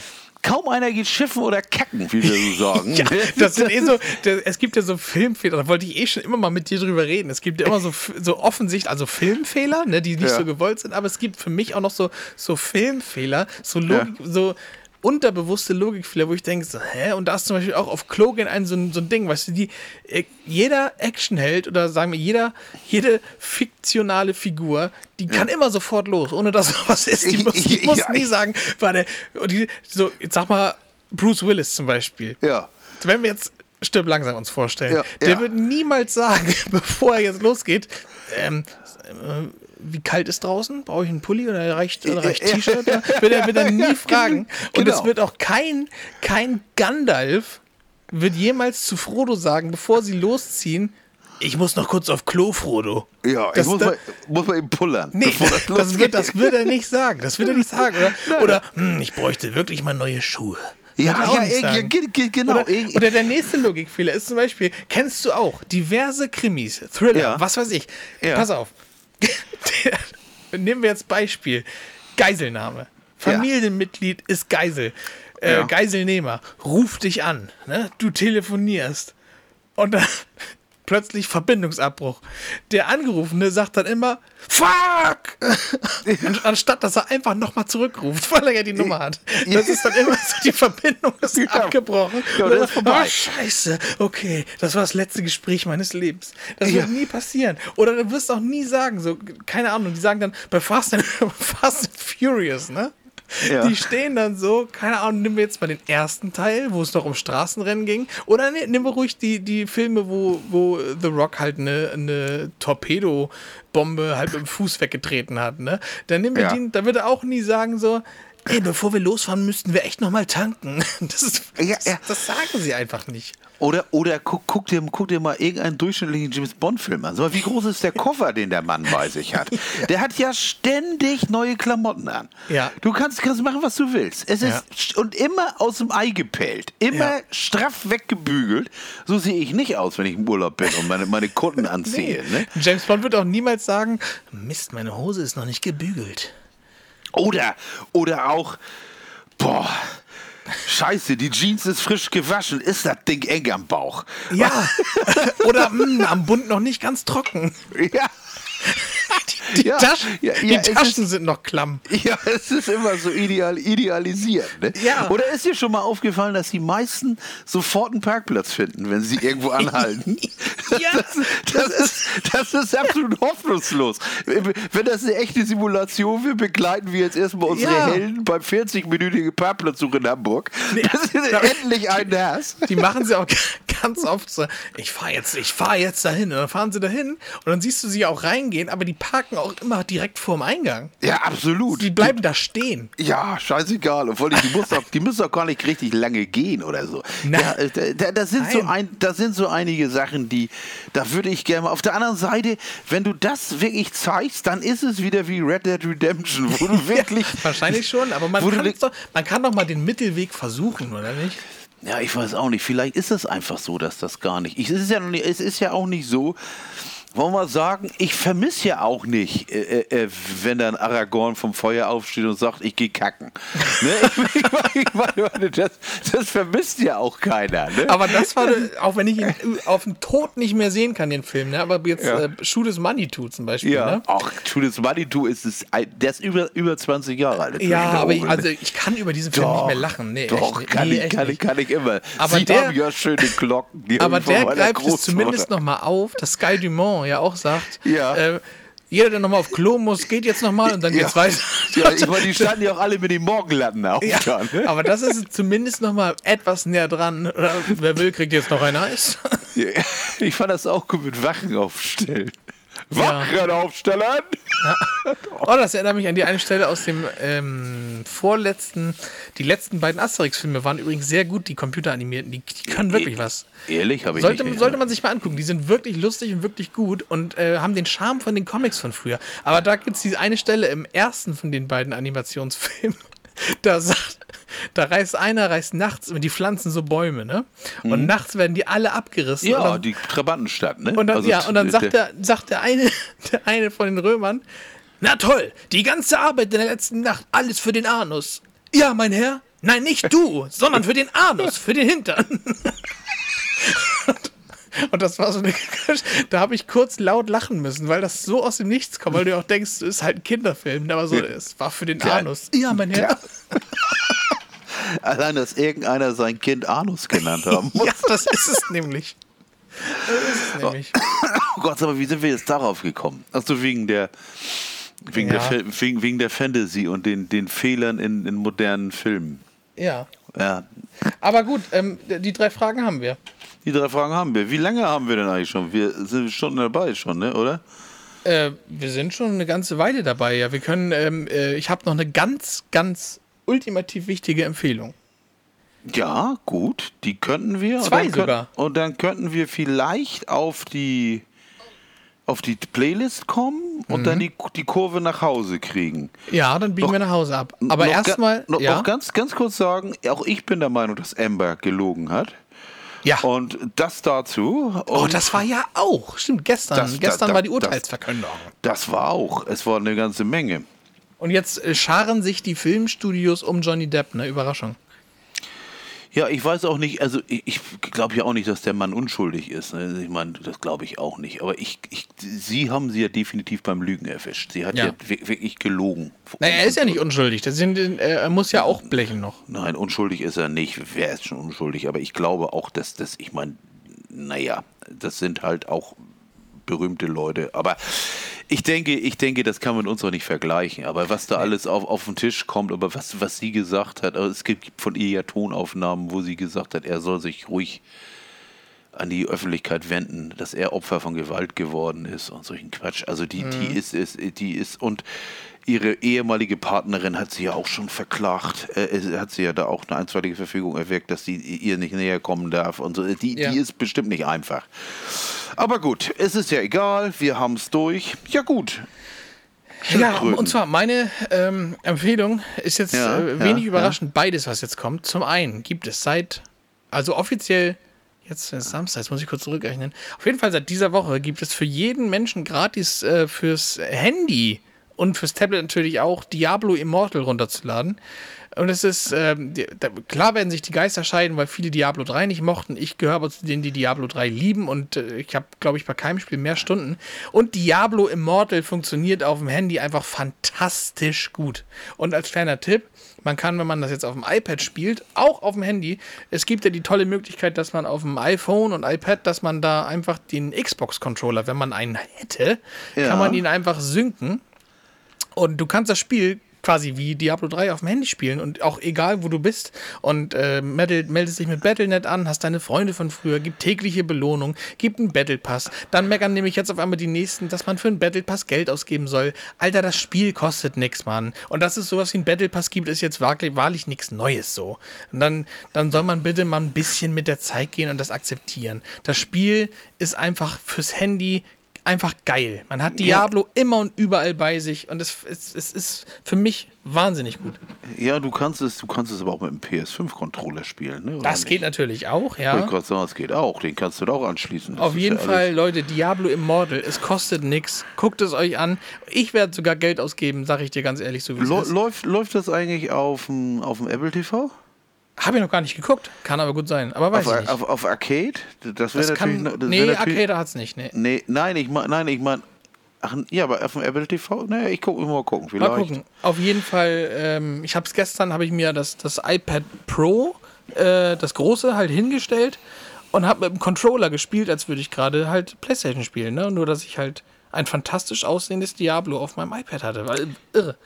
Kaum einer geht schiffen oder kacken, wie wir so sagen. Ja, das sind eh so, der, es gibt ja so Filmfehler, da wollte ich eh schon immer mal mit dir drüber reden. Es gibt ja immer so, so offensichtlich, also Filmfehler, ne, die nicht Ja. so gewollt sind, aber es gibt für mich auch noch so, so Filmfehler, so, Logik, so unterbewusste Logikfehler, wo ich denke, so, hä? Und da ist zum Beispiel auch auf Klo gehen ein so, ein so ein Ding, weißt du, die, äh, jeder Actionheld oder sagen wir, jeder, jede fiktionale Figur, die kann immer sofort los, ohne dass was ist. Die muss, die muss nie sagen, warte, die, so, jetzt sag mal, Bruce Willis zum Beispiel Ja. wenn wir jetzt Stirb langsam uns vorstellen, Ja, der ja. wird niemals sagen, bevor er jetzt losgeht, ähm, äh, wie kalt ist draußen? Brauche ich einen Pulli oder reicht, oder reicht Ja. T-Shirt? Wird er, wird er nie fragen. Und Genau. es wird auch kein, kein Gandalf wird jemals zu Frodo sagen, bevor sie losziehen, ich muss noch kurz auf Klo, Frodo. Ja, Das- ich muss, das- mal, muss mal eben pullern. Nee, das, losgeht. wird, das wird er nicht sagen. Das wird er nicht sagen. Oder, oder hm, ich bräuchte wirklich mal neue Schuhe. Ja, ja, ja, ge- genau. Oder, oder der nächste Logikfehler ist zum Beispiel, kennst du auch diverse Krimis, Thriller, Ja. was weiß ich. Ja. Pass auf. Nehmen wir jetzt Beispiel. Geiselnahme. Familienmitglied ist Geisel. Äh, Ja. Geiselnehmer. Ruf dich an. Ne? Du telefonierst. Und dann plötzlich Verbindungsabbruch. Der Angerufene sagt dann immer, fuck! An- Anstatt, dass er einfach nochmal zurückruft, weil er ja die Nummer hat. Das ist dann immer so, die Verbindung ist Ja. abgebrochen. Ja, das ist vorbei. Ah, scheiße, okay, das war das letzte Gespräch meines Lebens. Das Ja. wird nie passieren. Oder du wirst auch nie sagen, so, keine Ahnung, die sagen dann bei Fast and, Fast and Furious, ne? Ja. Die stehen dann so, keine Ahnung, nehmen wir jetzt mal den ersten Teil, wo es noch um Straßenrennen ging. Oder ne, nehmen wir ruhig die, die Filme, wo, wo The Rock halt eine, eine Torpedobombe halt mit dem Fuß weggetreten hat. Ne? Dann nehmen wir Ja. den, da wird er auch nie sagen so, ey, bevor wir losfahren, müssten wir echt nochmal tanken. Das, ist, Ja, ja. das sagen sie einfach nicht. Oder, oder guck, guck, dir, guck dir mal irgendeinen durchschnittlichen James Bond-Film an. Wie groß ist der Koffer, den der Mann bei sich hat? Der hat ja ständig neue Klamotten an. Ja. Du kannst, kannst machen, was du willst. Es ist und immer aus dem Ei gepellt. Immer straff weggebügelt. So sehe ich nicht aus, wenn ich im Urlaub bin und meine, meine Kunden anziehe. Ne? James Bond wird auch niemals sagen, Mist, meine Hose ist noch nicht gebügelt. Oder, oder auch, boah, scheiße, die Jeans ist frisch gewaschen. Ist das Ding eng am Bauch? Ja. Oder mh, am Bund noch nicht ganz trocken. Ja. Die, Ja, Taschen, ja, die ja, es Taschen ist- sind noch klamm. Ja, es ist immer so ideal, idealisiert. Ne? Ja. Oder ist dir schon mal aufgefallen, dass die meisten sofort einen Parkplatz finden, wenn sie irgendwo anhalten? Ja. Das, das, ist, das ist absolut hoffnungslos. Wenn das eine echte Simulation wird, begleiten wir jetzt erstmal unsere. Helden beim 40-minütigen Parkplatzsuche in Hamburg. Das ist endlich ein Nass. Die machen sie auch ganz oft so, ich fahre jetzt, ich fahre jetzt dahin. Und dann fahren sie dahin und dann siehst du sie auch reingehen, aber die parken auch immer direkt vorm Eingang. Ja, absolut. Die bleiben da stehen. Ja, scheißegal. Allem, die, muss doch, die müssen doch gar nicht richtig lange gehen oder so. Nein. Ja, äh, da, da, das, sind so Nein. ein, das sind so einige Sachen, die, da würde ich gerne mal. Auf der anderen Seite, wenn du das wirklich zeigst, dann ist es wieder wie Red Dead Redemption, wo du wirklich. Wahrscheinlich schon, aber man kann, doch, man kann doch mal den Mittelweg versuchen, oder nicht? Ja, ich weiß auch nicht. Vielleicht ist es einfach so, dass das gar nicht. Ich, es, ist ja nicht es ist ja auch nicht so. Wollen wir sagen, ich vermisse ja auch nicht, äh, äh, wenn dann Aragorn vom Feuer aufsteht und sagt, ich gehe kacken. Ne? Ich, ich, meine, meine, das, das vermisst ja auch keiner. Ne? Aber das war, auch wenn ich ihn auf den Tod nicht mehr sehen kann, den Film, ne? aber jetzt Ja. äh, Shoot is Money Too zum Beispiel. ja, Ne? auch Judith Manitou ist es, der ist über, über 20 Jahre alt. Ja, aber ich, also ich kann über diesen Film nicht mehr lachen. Nee, doch, echt, kann, nee, ich, kann, ich, kann ich immer. Aber Sie der- haben ja schöne Glocken. Aber der greift es zumindest nochmal auf, dass Sky Dumont ja auch sagt, Ja. äh, jeder, der nochmal auf Klo muss, geht jetzt nochmal und dann geht's weiter. Ja, ich meine, die standen ja auch alle mit den Morgenlatten auf. Ja, da, ne? aber das ist zumindest nochmal etwas näher dran. Wer will, kriegt jetzt noch ein Eis. Ich fand das auch gut mit Wachen aufstellen. Wachen aufstellen! Oh, das erinnert mich an die eine Stelle aus dem ähm, vorletzten. Die letzten beiden Asterix-Filme waren übrigens sehr gut, die computeranimierten. Die, die können wirklich was. Ehrlich, habe ich Sollte, nicht. sollte man sich mal angucken. Die sind wirklich lustig und wirklich gut und äh, haben den Charme von den Comics von früher. Aber da gibt es diese eine Stelle im ersten von den beiden Animationsfilmen. Da sagt, da reißt einer, reißt nachts, die pflanzen so Bäume, ne? Und nachts werden die alle abgerissen. ja, dann, die Trabantenstadt, ne? und dann, Also ja, und dann sagt der, sagt der eine, der eine von den Römern, na toll, die ganze Arbeit in der letzten Nacht, alles für den Anus. Ja, mein Herr, nein, nicht du, sondern für den Anus, für den Hintern. Und das war so eine, da habe ich kurz laut lachen müssen, weil das so aus dem Nichts kommt, weil du auch denkst, es ist halt ein Kinderfilm, aber so, es war für den Klar. Anus. Ja, mein Herr. Allein, dass irgendeiner sein Kind Anus genannt haben muss. Ja, das ist es nämlich. Das ist es nämlich. Oh Gott, aber wie sind wir jetzt darauf gekommen? Achso, wegen der, wegen, Ja. der, wegen, wegen der Fantasy und den, den Fehlern in, in modernen Filmen. Ja. Ja, Aber gut, ähm, die drei Fragen haben wir. die drei Fragen haben wir. Wie lange haben wir denn eigentlich schon? Wir sind Stunden dabei schon, ne? oder? Äh, wir sind schon eine ganze Weile dabei, ja. Wir können, ähm, äh, ich habe noch eine ganz, ganz ultimativ wichtige Empfehlung. Ja, gut, die könnten wir. Und Zwei könnt- sogar. Und dann könnten wir vielleicht auf die auf die Playlist kommen und Mhm. dann die, die Kurve nach Hause kriegen. Ja, dann biegen Noch- wir nach Hause ab. Aber erstmal, Noch, ja, noch ganz, ganz kurz sagen, auch ich bin der Meinung, dass Amber gelogen hat. ja. Und das dazu. Oh, Und das war ja auch. Stimmt, gestern. Das- gestern das- war die das- Urteilsverkündung. das war auch. Es war eine ganze Menge. Und jetzt äh, scharen sich die Filmstudios um Johnny Depp, ne? Überraschung. Ja, ich weiß auch nicht, also ich, ich glaube ja auch nicht, dass der Mann unschuldig ist. Ne? Ich meine, das glaube ich auch nicht. Aber ich, ich, sie haben sie ja definitiv beim Lügen erwischt. Sie hat ja, Ja. wi- wirklich gelogen. Naja, er ist ja nicht unschuldig. Das sind, er muss ja auch blechen noch. Nein, unschuldig ist er nicht. Wer ist schon unschuldig? Aber ich glaube auch, dass das, ich meine, naja, das sind halt auch berühmte Leute. Aber ich denke, ich denke, das kann man uns auch nicht vergleichen. Aber was da alles auf, auf den Tisch kommt, aber was, was sie gesagt hat, also es gibt von ihr ja Tonaufnahmen, wo sie gesagt hat, er soll sich ruhig an die Öffentlichkeit wenden, dass er Opfer von Gewalt geworden ist und solchen Quatsch. Also die, die ist, ist, die ist und ihre ehemalige Partnerin hat sie ja auch schon verklagt. Äh, es- hat sie ja da auch eine einstweilige Verfügung erwirkt, dass sie ihr nicht näher kommen darf und so. Die, Ja. die ist bestimmt nicht einfach. Aber gut, es ist ja egal, wir haben es durch. Ja gut. Ja, und zwar meine ähm, Empfehlung ist jetzt Ja, äh, ja, wenig ja. überraschend beides, was jetzt kommt. Zum einen gibt es seit, also offiziell, jetzt ist Samstag, jetzt muss ich kurz zurückrechnen. Auf jeden Fall seit dieser Woche gibt es für jeden Menschen gratis äh, fürs Handy und fürs Tablet natürlich auch Diablo Immortal runterzuladen. Und es ist, ähm, klar werden sich die Geister scheiden, weil viele Diablo 3 nicht mochten. Ich gehöre aber zu denen, die Diablo 3 lieben und äh, ich habe, glaube ich, bei keinem Spiel mehr Stunden. Und Diablo Immortal funktioniert auf dem Handy einfach fantastisch gut. Und als kleiner Tipp, man kann, wenn man das jetzt auf dem iPad spielt, auch auf dem Handy, es gibt ja die tolle Möglichkeit, dass man auf dem iPhone und iPad, dass man da einfach den Xbox-Controller, wenn man einen hätte, Ja. kann man ihn einfach synken und du kannst das Spiel quasi wie Diablo 3 auf dem Handy spielen und auch egal, wo du bist. Und äh, meld- meldest dich mit Battlenet an, hast deine Freunde von früher, gibt tägliche Belohnung, gibt einen Battle Pass. Dann meckern nämlich jetzt auf einmal die Nächsten, dass man für einen Battle Pass Geld ausgeben soll. Alter, das Spiel kostet nix, Mann. Und dass es sowas wie ein Battle Pass gibt, ist jetzt wahrlich, wahrlich nichts Neues so. Und dann, dann soll man bitte mal ein bisschen mit der Zeit gehen und das akzeptieren. Das Spiel ist einfach fürs Handy einfach geil. Man hat Diablo immer und überall bei sich und es, es, es ist für mich wahnsinnig gut. Ja, du kannst es, du kannst es aber auch mit dem PS5-Controller spielen. Ne? Das geht natürlich auch, ja. Ich gerade sagen, es geht auch. Den kannst du da auch anschließen. Das Auf jeden ja Fall, Leute, Diablo Immortal, es kostet nichts. Guckt es euch an. Ich werde sogar Geld ausgeben, sage ich dir ganz ehrlich, so wie es Läu- ist. Läuft, läuft das eigentlich auf dem, auf dem Apple TV? Habe ich noch gar nicht geguckt. Kann aber gut sein. Aber weiß Auf, ich nicht. auf, auf Arcade? Das wäre natürlich. kann, noch- das nee, natürlich Arcade hat es nicht. Nee. Nee, nein, ich meine, nein, ich meine. Ach, ja, aber auf dem Apple TV? Naja, ich gucke mal gucken. Vielleicht. Mal gucken. Auf jeden Fall, ähm, ich habe es gestern, habe ich mir das, das iPad Pro, äh, das große, halt hingestellt und habe mit dem Controller gespielt, als würde ich gerade halt Playstation spielen. Ne? Nur, dass ich halt ein fantastisch aussehendes Diablo auf meinem iPad hatte. Weil, irre.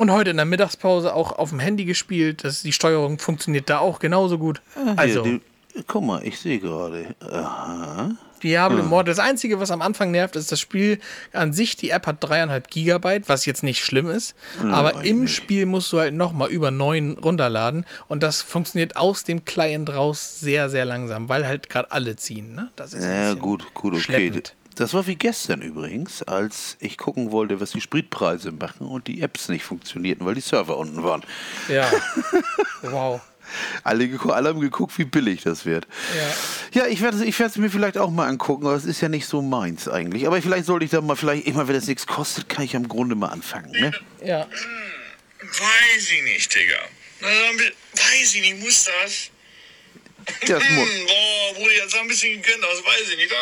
Und heute in der Mittagspause auch auf dem Handy gespielt. Das, die Steuerung funktioniert da auch genauso gut. Hier, Also, die, guck mal, ich sehe gerade. Aha. Diablo Immortal. Das Einzige, was am Anfang nervt, ist das Spiel an sich. Die App hat dreieinhalb Gigabyte, was jetzt nicht schlimm ist. aber im Spiel musst du halt nochmal über neun runterladen. Und das funktioniert aus dem Client raus sehr, sehr langsam, weil halt gerade alle ziehen. Ne? Das ist Ja, gut, gut, okay. schleppend. Das war wie gestern übrigens, als ich gucken wollte, was die Spritpreise machen und die Apps nicht funktionierten, weil die Server unten waren. Ja. wow. Alle, alle haben geguckt, wie billig das wird. Ja. Ja, ich werde ich werde es mir vielleicht auch mal angucken, aber es ist ja nicht so meins eigentlich. Aber vielleicht sollte ich da mal, vielleicht, ich meine, wenn das nichts kostet, kann ich am Grunde mal anfangen. Ne? Ja. Weiß ich nicht, Digga. Also, weiß ich nicht, muss das? Das Hm, muss. boah, wurde jetzt ein bisschen gekönnt aus, weiß ich nicht.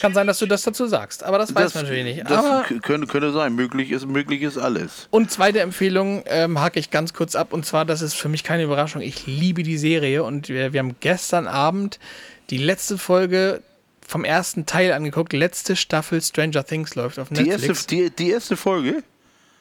Kann sein, dass du das dazu sagst, aber das weiß man natürlich nicht. Das könnte, könnte sein. Möglich ist, möglich ist alles. Und zweite Empfehlung ähm, hake ich ganz kurz ab. Und zwar, das ist für mich keine Überraschung. Ich liebe die Serie. Und wir, wir haben gestern Abend die letzte Folge vom ersten Teil angeguckt. Letzte Staffel Stranger Things läuft auf Die Netflix. erste, die, die erste Folge?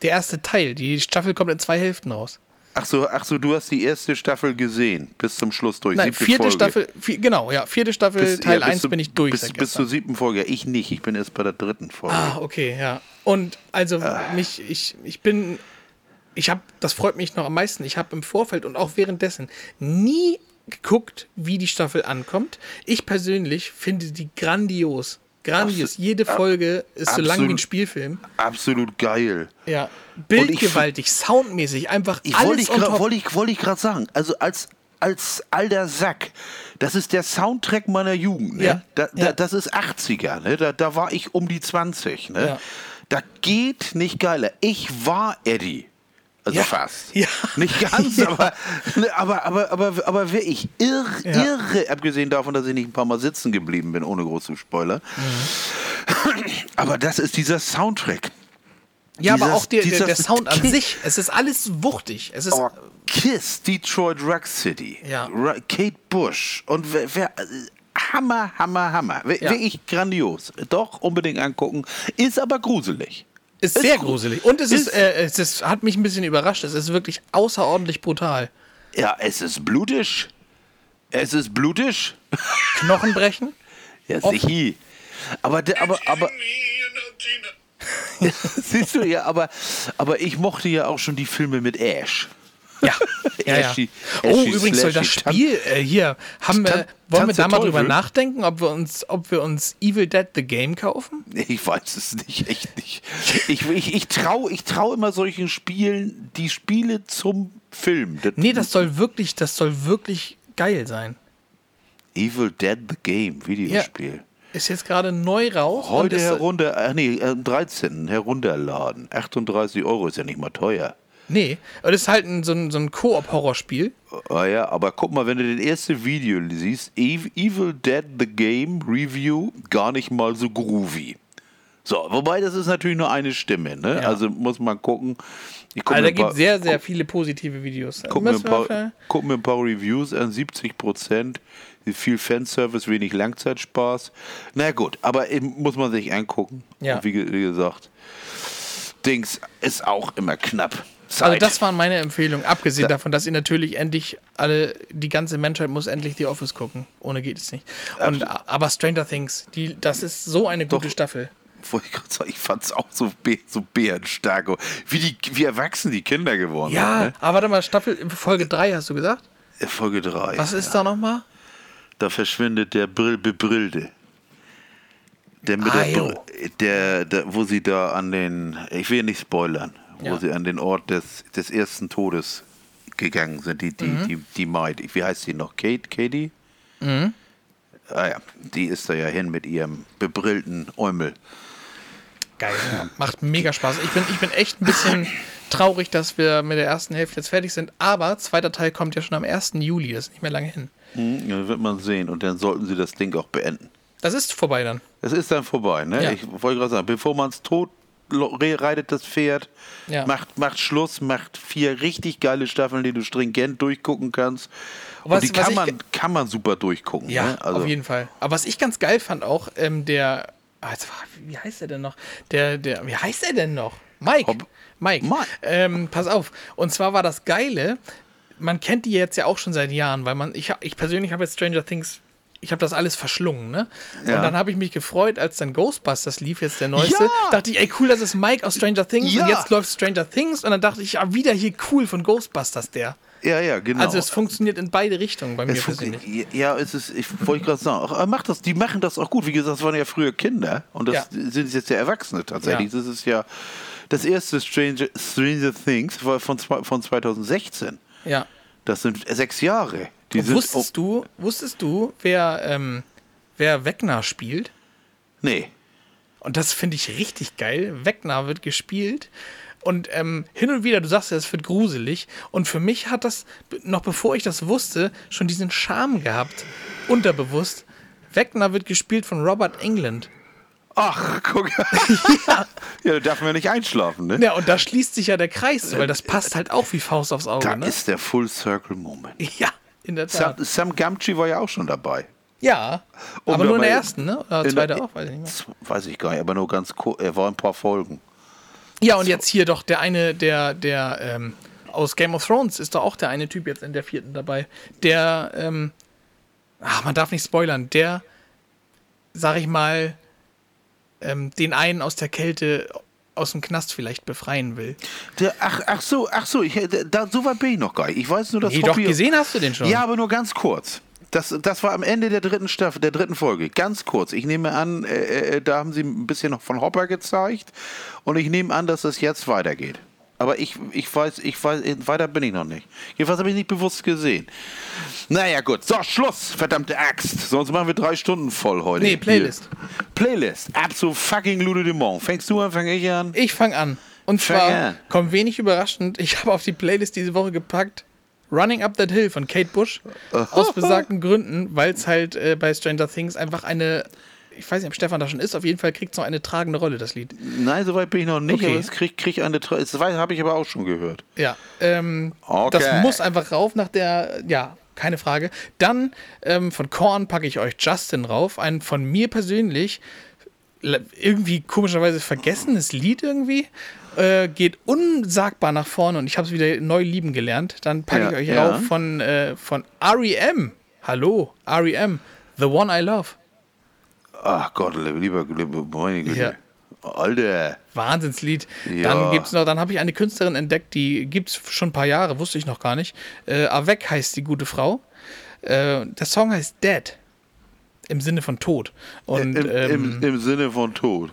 Der erste Teil. Die Staffel kommt in zwei Hälften raus. Ach so, ach so, du hast die erste Staffel gesehen, bis zum Schluss durch. Nein, vierte Folge. Staffel. Vi genau, ja, vierte Staffel, Bis- Teil ja, bis 1 zu- bin ich durch. Bis, bis zur siebten Folge. Ich nicht, ich bin erst bei der dritten Folge. Ah, okay, ja. Und also Ah. mich, ich, ich bin, ich habe, das freut mich noch am meisten. Ich habe im Vorfeld und auch währenddessen nie geguckt, wie die Staffel ankommt. Ich persönlich finde die grandios. Grandios. Jede Folge ist so lang wie ein absolut. Spielfilm. Absolut geil. Ja. ich Bildgewaltig, soundmäßig, einfach Ich wollte alles ich grad- top. wollte ich, wollte ich gerade sagen, also als, als alter Sack, das ist der Soundtrack meiner Jugend. Ne? Ja, Da, da, ja. Das ist 80er, ne? da, da war ich um die 20. Ne? Ja. Da geht nicht geiler. Ich war Eddie. Also Ja. fast. Ja. Nicht ganz, Ja. aber, ne, aber, aber, aber, aber wirklich irr, Ja. irre, abgesehen davon, dass ich nicht ein paar Mal sitzen geblieben bin, ohne großen Spoiler. Mhm. Aber das ist dieser Soundtrack. ja, aber dieses- auch der, der, der Sound an sich. Es ist alles wuchtig. Es ist. Oh, Kiss, Detroit Rock City, Ja. Kate Bush und wer, wer Hammer, Hammer, Hammer. Wir- Ja. Wirklich grandios. Doch, unbedingt angucken. Ist aber gruselig. Ist Ist sehr gut. gruselig. Und es ist, Ist- äh, es ist, hat mich ein bisschen überrascht. Es ist wirklich außerordentlich brutal. Ja, es ist blutig. Es ist blutig. Knochen brechen. Ja, sicher. Aber, aber, aber, siehst du, ja, aber, aber ich mochte ja auch schon die Filme mit Ash. Ja. ja, ja. Oh, übrigens soll das Spiel äh, hier haben wir. Wollen wir da mal drüber nachdenken, ob wir uns, ob wir uns Evil Dead the Game kaufen? Ich weiß es nicht, echt nicht. Ich, ich, ich traue ich trau immer solchen Spielen die Spiele zum Film. Das Nee, das soll wirklich, das soll wirklich geil sein. Evil Dead the Game, Videospiel. Ist jetzt gerade neu raus. Heute ist, herunter, ach nee, am 13. herunterladen. 38 Euro ist ja nicht mal teuer. Nee, und das ist halt ein, so ein, so ein Koop-Horrorspiel. Ah ja, aber guck mal, wenn du den erste Video siehst, Ev- Evil Dead the Game Review, gar nicht mal so groovy. So, wobei das ist natürlich nur eine Stimme, ne? Ja. Also muss man gucken. Ich guck Also da gibt sehr, sehr viele positive Videos. Guck mir, paar, guck mir ein paar Reviews an, 70 Prozent. Viel Fanservice, wenig Langzeitspaß. Na gut, aber muss man sich angucken. Ja. Wie, wie gesagt, Dings ist auch immer knapp. Also Zeit. das waren meine Empfehlungen, abgesehen davon, dass ihr natürlich endlich alle, die ganze Menschheit muss endlich die Office gucken. Ohne geht es nicht. Und, aber Stranger Things, die, das ist so eine gute Doch. Staffel. Wollte ich gerade sagen, ich fand es auch so, be so bärenstark. Wie, die, wie erwachsen die Kinder geworden Ja, sind. aber warte mal, Staffel Folge 3 hast du gesagt? Ne? Folge 3. Was ist da nochmal? Da verschwindet der Brill Bebrillte. Der mit Ah, der, der, der, wo sie da an den, ich will nicht spoilern, wo Ja. sie an den Ort des, des ersten Todes gegangen sind, die, die, Mhm. die, die Maid, wie heißt sie noch? Kate, Katie? Mhm. Ah ja, die ist da ja hin mit ihrem bebrillten Eumel. Geil. Macht mega Spaß. Ich bin, ich bin echt ein bisschen traurig, dass wir mit der ersten Hälfte jetzt fertig sind. Aber zweiter Teil kommt ja schon am 1. Juli. Das ist nicht mehr lange hin. Hm, dann wird man sehen und dann sollten sie das Ding auch beenden. Das ist vorbei dann. Es ist dann vorbei, ne? Ja. Ich wollte gerade sagen, bevor man es tot reitet, das Pferd, Ja. macht, macht Schluss, macht vier richtig geile Staffeln, die du stringent durchgucken kannst. Und Was- die was kann man, kann man super durchgucken. Ja, ne? also, auf jeden Fall. Aber was ich ganz geil fand auch, ähm, der, war, wie heißt er denn noch? Der, der, wie heißt er denn noch? Mike. Hopp. Mike. Mike. Ähm, pass auf. Und zwar war das Geile, man kennt die jetzt ja auch schon seit Jahren, weil man, ich, ich persönlich habe jetzt Stranger Things ich habe das alles verschlungen, ne? Ja. Und dann habe ich mich gefreut, als dann Ghostbusters lief, jetzt der neueste. Ja! Dachte ich, ey, cool, das ist Mike aus Stranger Things. Ja! Und jetzt läuft Stranger Things. Und dann dachte ich, ja, wieder hier cool von Ghostbusters, der. Ja, ja, genau. Also es funktioniert in beide Richtungen bei mir Es persönlich. ja, es ist, ich wollte gerade sagen, ach, macht das, die machen das auch gut. Wie gesagt, das waren ja früher Kinder und das Ja. sind jetzt ja Erwachsene tatsächlich. Ja. Das ist ja das erste Stranger, Stranger Things war von, von 2016. Ja. Das sind sechs Jahre. Die sind, wusstest du, wusstest du, wer, ähm, wer Wegner spielt? Nee. Und das finde ich richtig geil. Wegner wird gespielt. Und ähm, hin und wieder, du sagst ja, es wird gruselig. Und für mich hat das, noch bevor ich das wusste, schon diesen Charme gehabt. Unterbewusst. Wegner wird gespielt von Robert England. Ach, guck. ja. da darf man nicht einschlafen, ne? Ja, und da schließt sich ja der Kreis, weil das passt halt auch wie Faust aufs Auge. Da Ne? ist der Full Circle Moment. Ja, in der Sam, Tat. Sam Gamgee war ja auch schon dabei. Ja, Und aber nur in der ersten, ne? Oder zweite der- auch, weiß ich nicht mehr. Weiß ich gar nicht, aber nur ganz kurz. Er war in ein paar Folgen. Ja, und jetzt hier doch der eine, der, der ähm, aus Game of Thrones ist doch auch der eine Typ jetzt in der vierten dabei. Der, ähm, ach, man darf nicht spoilern, der, sag ich mal, ähm, den einen aus der Kälte aus dem Knast vielleicht befreien will. Der, ach, ach so, ach so, ich, da, so weit bin ich noch gar nicht. Ich weiß nur, dass Nee, doch, Hoppy- gesehen hast du den schon. Ja, aber nur ganz kurz. Das, das war am Ende der dritten Staffel, der dritten Folge. Ganz kurz. Ich nehme an, äh, äh, da haben sie ein bisschen noch von Hopper gezeigt. Und ich nehme an, dass es jetzt weitergeht. Aber ich, ich weiß, ich weiß, weiter bin ich noch nicht. Jedenfalls habe ich nicht bewusst gesehen. Naja, gut. So, Schluss, verdammte Axt. Sonst machen wir drei Stunden voll heute. Nee, Playlist. Hier. Playlist. Absolut fucking Lude de Mont. Fängst du an, fange ich an? Ich fange an. Und Fang zwar an. kommt wenig überraschend. Ich habe auf die Playlist diese Woche gepackt Running Up That Hill von Kate Bush. aus besagten Gründen, weil es halt äh, bei Stranger Things einfach eine, ich weiß nicht, ob Stefan da schon ist, auf jeden Fall kriegt es noch eine tragende Rolle, das Lied. Nein, soweit bin ich noch nicht. Okay. Aber es krieg, krieg eine. Das habe ich aber auch schon gehört. Ja, ähm, Okay. das muss einfach rauf nach der, ja, keine Frage. Dann ähm, von Korn packe ich euch Justin rauf, ein von mir persönlich irgendwie komischerweise vergessenes Lied irgendwie. Äh, geht unsagbar nach vorne und ich habe es wieder neu lieben gelernt. Dann packe Ja, ich euch ja. rauf von, äh, von REM. Hallo, REM. The One I Love. Ach Gott, lieber, lieber meine Güte. Ja. Alter. Wahnsinnslied. Ja. Dann gibt's noch, dann habe ich eine Künstlerin entdeckt, die gibt's schon ein paar Jahre, wusste ich noch gar nicht. Äh, Avec heißt die gute Frau. Äh, der Song heißt Dead. Im Sinne von Tod. Und, Im, ähm, im, Im Sinne von Tod.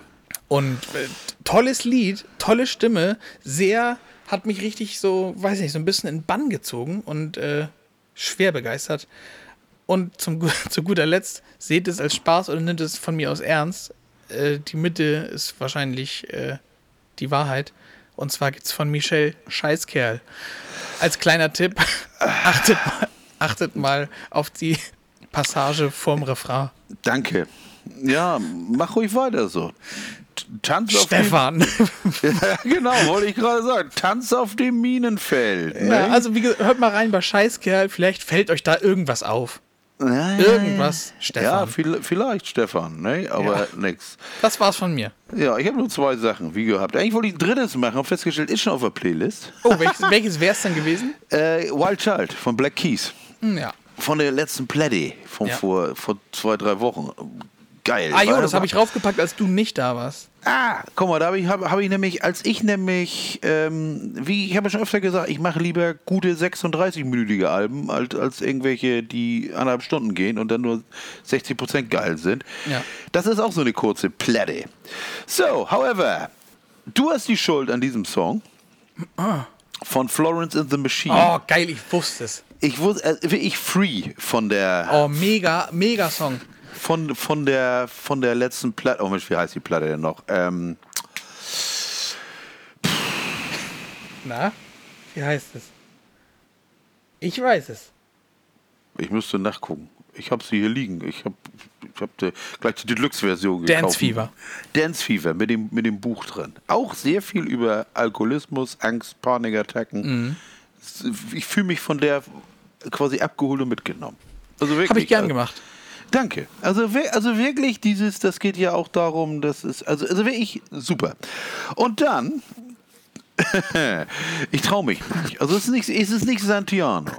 und äh, tolles Lied, tolle Stimme, sehr, hat mich richtig so, weiß nicht, so ein bisschen in Bann gezogen und äh, schwer begeistert. Und zum, zu guter Letzt, seht es als Spaß oder nimmt es von mir aus ernst. Äh, die Mitte ist wahrscheinlich äh, die Wahrheit. Und zwar gibt es von Michel Scheißkerl. Als kleiner Tipp, achtet mal, achtet mal auf die Passage vorm Refrain. Danke. Ja, mach ruhig weiter so. Tanz auf Stefan. dem. Ja, genau, wollte ich gerade sagen. Tanz auf dem Minenfeld. Ja, ne? also wie gesagt, hört mal rein bei Scheißkerl, vielleicht fällt euch da irgendwas auf. Ja, Irgendwas, Ja, Stefan. viel, vielleicht, Stefan, ne? aber Ja. nix. Das war's von mir. Ja, ich habe nur zwei Sachen, wie gehabt. Eigentlich wollte ich ein drittes machen, habe festgestellt, ist schon auf der Playlist. Oh, welches, welches wär's denn gewesen? Äh, Wild Child von Black Keys. Hm, ja. Von der letzten Platte von Ja. vor, vor zwei, drei Wochen. Geil. Ah jo, das habe ich raufgepackt, als du nicht da warst. Ah, guck mal, da habe ich, hab, hab ich nämlich, als ich nämlich, ähm, wie ich habe ja schon öfter gesagt, ich mache lieber gute 36-minütige Alben, als, als irgendwelche, die anderthalb Stunden gehen und dann nur 60% geil sind. Ja. Das ist auch so eine kurze Platte. So, however, du hast die Schuld an diesem Song. Von Florence in the Machine. Oh, geil, ich wusste es. Ich wusste, äh, ich free von der, Oh, mega, mega Song. Von, von der, von der letzten Platte. Oh Mensch, wie heißt die Platte denn noch? Ähm, Na, wie heißt es? Ich weiß es. Ich müsste nachgucken. Ich habe sie hier liegen. Ich habe ich hab die, gleich die Deluxe-Version gekauft. Dance Fever. Dance Fever mit dem, mit dem Buch drin. Auch sehr viel über Alkoholismus, Angst, Panikattacken. Mhm. Ich fühle mich von der quasi abgeholt und mitgenommen. Also wirklich. Habe ich gern also, gemacht. Danke. Also, also wirklich dieses, das geht ja auch darum, das ist, also, also wirklich super. Und dann, ich traue mich nicht. Also es ist nicht, es ist nicht Santiano.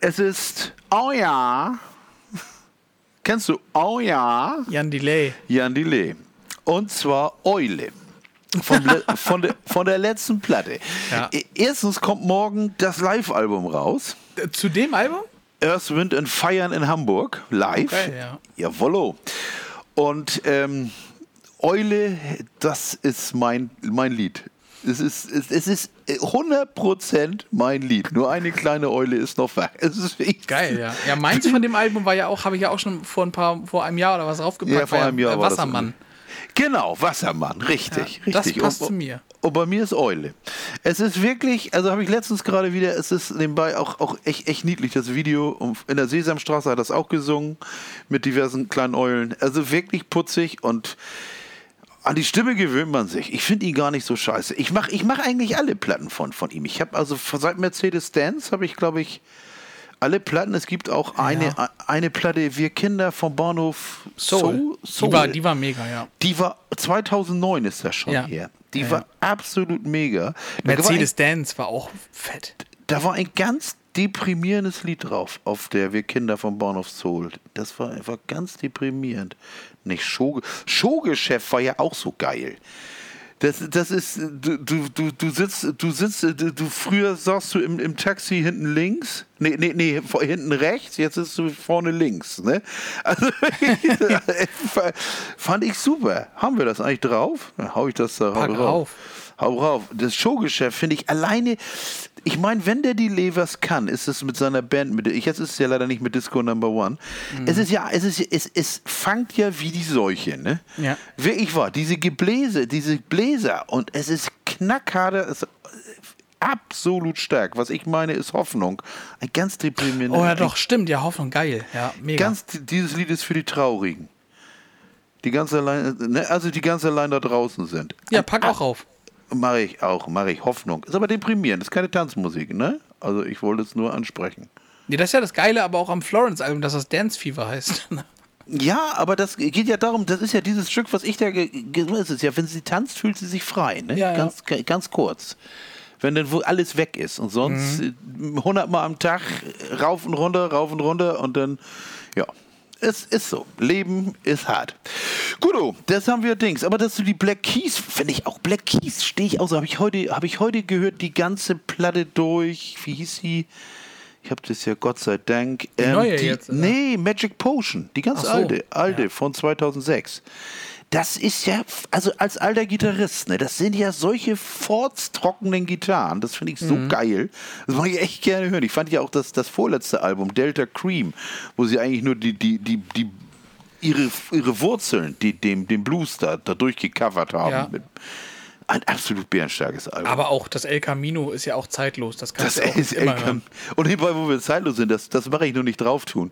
Es ist, oh ja, Kennst du Oh ja? Jan Delay. Jan Delay. Und zwar Eule. Von, von, der, von der letzten Platte. Ja. E- Erstens kommt morgen das Live-Album raus. Zu dem Album? Earth, Wind and Feiern in Hamburg. Live. Okay, ja. Jawollo. Und ähm, Eule, das ist mein, mein Lied. Es ist, es, es ist 100% mein Lied. Nur eine kleine Eule ist noch weg. Es ist wirklich Geil, ja. Ja, meins von dem Album war ja auch, habe ich ja auch schon vor ein paar, vor einem Jahr oder was draufgepackt. Ja, vor war einem Jahr äh, war das. Genau, Wassermann, richtig, Ja, das richtig. passt und, zu mir. Und bei mir ist Eule. Es ist wirklich, also habe ich letztens gerade wieder, es ist nebenbei auch, auch echt, echt niedlich, das Video. In der Sesamstraße hat das auch gesungen mit diversen kleinen Eulen. Also wirklich putzig und an die Stimme gewöhnt man sich. Ich finde ihn gar nicht so scheiße. Ich mache ich mach eigentlich alle Platten von, von ihm. Ich habe also seit Mercedes Dance habe ich, glaube ich, alle Platten. Es gibt auch eine, eine Platte, Wir Kinder vom Bahnhof Soul. Soul. Die, war, die war mega, ja. Die war 2009 ist das schon Ja. her. Die Ja, war ja. absolut mega. Da Mercedes Dance war auch fett. da war ein ganz deprimierendes Lied drauf auf der Wir Kinder vom Bahnhof Soul. Das war einfach ganz deprimierend. Nicht Show, Showgeschäft war ja auch so geil. Das, das ist, du, du, du, sitzt, du sitzt, du, du früher saßt du im, im Taxi hinten links, nee, nee, nee, vor- hinten rechts, jetzt sitzt du vorne links, ne? Also, fand ich super. Haben wir das eigentlich drauf? Dann hau ich das da Pack hau rauf. Hau rauf. Das Showgeschäft finde ich alleine. Ich meine, wenn der die Levers kann, ist es mit seiner Band, mit, ich, jetzt ist es ja leider nicht mit Disco Number One. Es ist ja, es ist, es, es fangt ja wie die Seuche, ne? Ja. Wirklich wahr. Diese Gebläse, diese Bläser und es ist knackharder, es absolut stark. Was ich meine, ist Hoffnung. Ein ganz deprimierender. Oh ja, doch, stimmt. Ja, Hoffnung, geil. Ja, mega. Ganz, dieses Lied ist für die Traurigen. Die ganz allein, ne, also die ganz allein da draußen sind. ja, pack auch rauf. Mache ich auch, mache ich. Hoffnung. Ist aber deprimierend, ist keine Tanzmusik, ne? Also ich wollte es nur ansprechen. Nee, das ist ja das Geile, aber auch am Florence-Album, dass das Dance Fever heißt. Ja, aber das geht ja darum, das ist ja dieses Stück, was ich da, ge- es ist ja, wenn sie tanzt, fühlt sie sich frei, ne? Ja, ja. ganz, ga- ganz kurz. Wenn dann alles weg ist und sonst äh, 100 Mal am Tag rauf und runter, rauf und runter und dann, ja. Es ist so. Leben ist hart. Gut, oh, das haben wir Dings. Aber dass du die Black Keys, finde ich auch Black Keys, stehe ich auch so. Habe ich, heute, hab ich heute gehört, die ganze Platte durch. Wie hieß sie? Ich habe das ja Gott sei Dank. Die neue jetzt, oder? Nee, Magic Potion. Die ganz so, alte, alte ja. von 2006. Das ist ja, also als alter Gitarrist, ne, das sind ja solche fortstrockenen Gitarren. Das finde ich so Mhm. geil. Das mag ich echt gerne hören. Ich fand ja auch das, das vorletzte Album, Delta Cream, wo sie eigentlich nur die, die, die, die ihre, ihre Wurzeln, die dem, dem Blues da, da durchgecovert haben. Ja. Mit, ein absolut bärenstarkes Album. aber auch das El Camino ist ja auch zeitlos. Das kannst Das du auch ist immer echt- hören. Und nebenbei, wo wir zeitlos sind, das, das mache ich nur nicht drauf tun.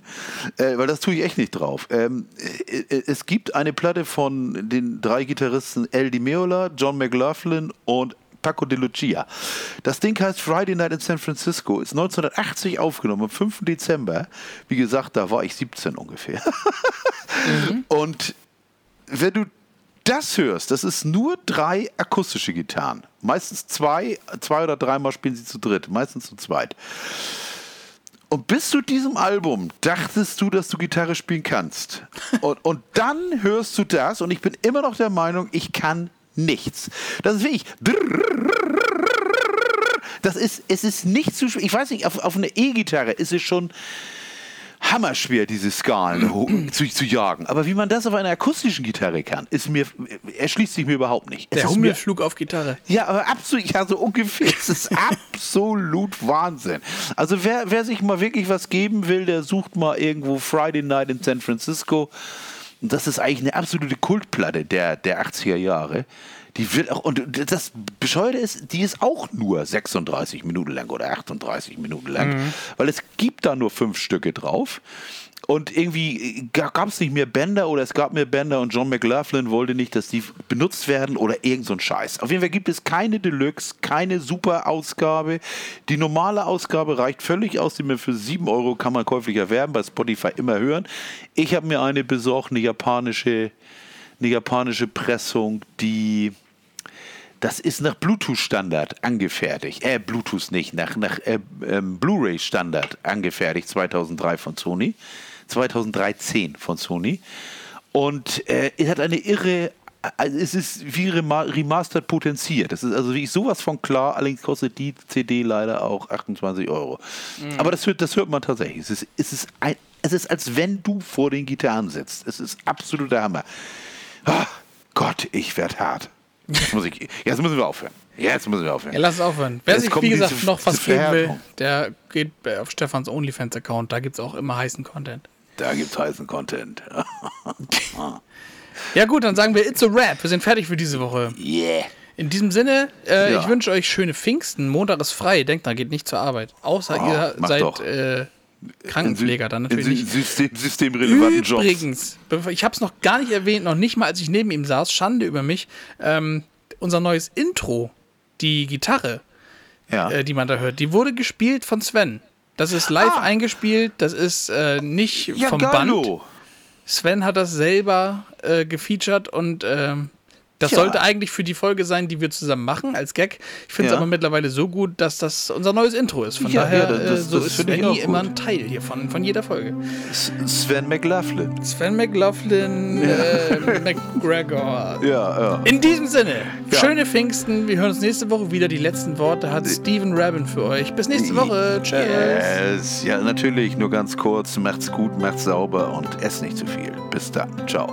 Äh, weil das tue ich echt nicht drauf. Ähm, äh, äh, es gibt eine Platte von den drei Gitarristen El Di Meola, John McLaughlin und Paco de Lucia. Das Ding heißt Friday Night in San Francisco, ist 1980 aufgenommen, am 5. Dezember. Wie gesagt, da war ich 17 ungefähr. Und wenn du das hörst, das ist nur drei akustische Gitarren. Meistens zwei, zwei oder dreimal spielen sie zu dritt, meistens zu zweit. Und bis zu diesem Album dachtest du, dass du Gitarre spielen kannst. Und, und dann hörst du das und ich bin immer noch der Meinung, ich kann nichts. Das ist wirklich. Das ist, es ist nicht zu. Ich weiß nicht, auf, auf einer E-Gitarre ist es schon hammerschwer, diese Skalen zu, zu jagen. Aber wie man das auf einer akustischen Gitarre kann, ist mir, erschließt sich mir überhaupt nicht. Es Der Hummelflug auf Gitarre. ja, aber absolut, ja, so ungefähr. Es ist absolut Wahnsinn. Also wer, wer sich mal wirklich was geben will, der sucht mal irgendwo Friday Night in San Francisco. Das ist eigentlich eine absolute Kultplatte der, der 80er Jahre. Die wird auch, und das Bescheuerte ist, die ist auch nur 36 Minuten lang oder 38 Minuten lang, weil es gibt da nur fünf Stücke drauf. Und irgendwie gab es nicht mehr Bänder oder es gab mehr Bänder und John McLaughlin wollte nicht, dass die benutzt werden oder irgend so ein Scheiß. Auf jeden Fall gibt es keine Deluxe, keine super Ausgabe. Die normale Ausgabe reicht völlig aus, die mir für 7 Euro kann man käuflich erwerben, bei Spotify immer hören. Ich habe mir eine besorgt, eine japanische, eine japanische Pressung, die das ist nach Bluetooth-Standard angefertigt. Äh, Bluetooth nicht, nach, nach äh, ähm, Blu-ray-Standard angefertigt, 2003 von Sony. 2013 von Sony. Und äh, es hat eine irre, also es ist wie remastered potenziert. Das ist also wirklich sowas von klar, allerdings kostet die CD leider auch 28 Euro. Mhm. Aber das hört, das hört man tatsächlich. Es ist, es, ist ein, es ist, als wenn du vor den Gitarren sitzt. Es ist absoluter Hammer. Oh, Gott, ich werde hart. Jetzt, muss ich, jetzt müssen wir aufhören. Jetzt müssen wir aufhören. Ja, lass es aufhören. Wer sich, wie gesagt, noch was geben will, der geht auf Stefans OnlyFans-Account. Da gibt es auch immer heißen Content. Da gibt es heißen Content. ja, gut, dann sagen wir It's a Rap. Wir sind fertig für diese Woche. Yeah. In diesem Sinne, äh, ja. ich wünsche euch schöne Pfingsten. Montag ist frei. Denkt dran, geht nicht zur Arbeit. Außer oh, ihr seid äh, Krankenpfleger, dann natürlich. System, systemrelevanten Jobs. Übrigens, ich habe es noch gar nicht erwähnt, noch nicht mal, als ich neben ihm saß, Schande über mich. Ähm, unser neues Intro, die Gitarre, ja. äh, die man da hört, die wurde gespielt von Sven. Das ist live ah. eingespielt, das ist äh, nicht ja, vom geilo. Band. Sven hat das selber äh, gefeatured und ähm, das ja. sollte eigentlich für die Folge sein, die wir zusammen machen als Gag. Ich finde es ja. aber mittlerweile so gut, dass das unser neues Intro ist. Von ja, daher das, äh, so ist Svenny immer ein Teil hier von, von jeder Folge. Sven McLaughlin. Sven McLaughlin äh, McGregor. Ja, ja. In diesem Sinne, schöne Pfingsten. Wir hören uns nächste Woche wieder. Die letzten Worte hat Steven Rabin für euch. Bis nächste Woche. Tschüss. Yes. Ja, natürlich. Nur ganz kurz. Macht's gut, macht's sauber und esst nicht zu viel. Bis dann. Ciao.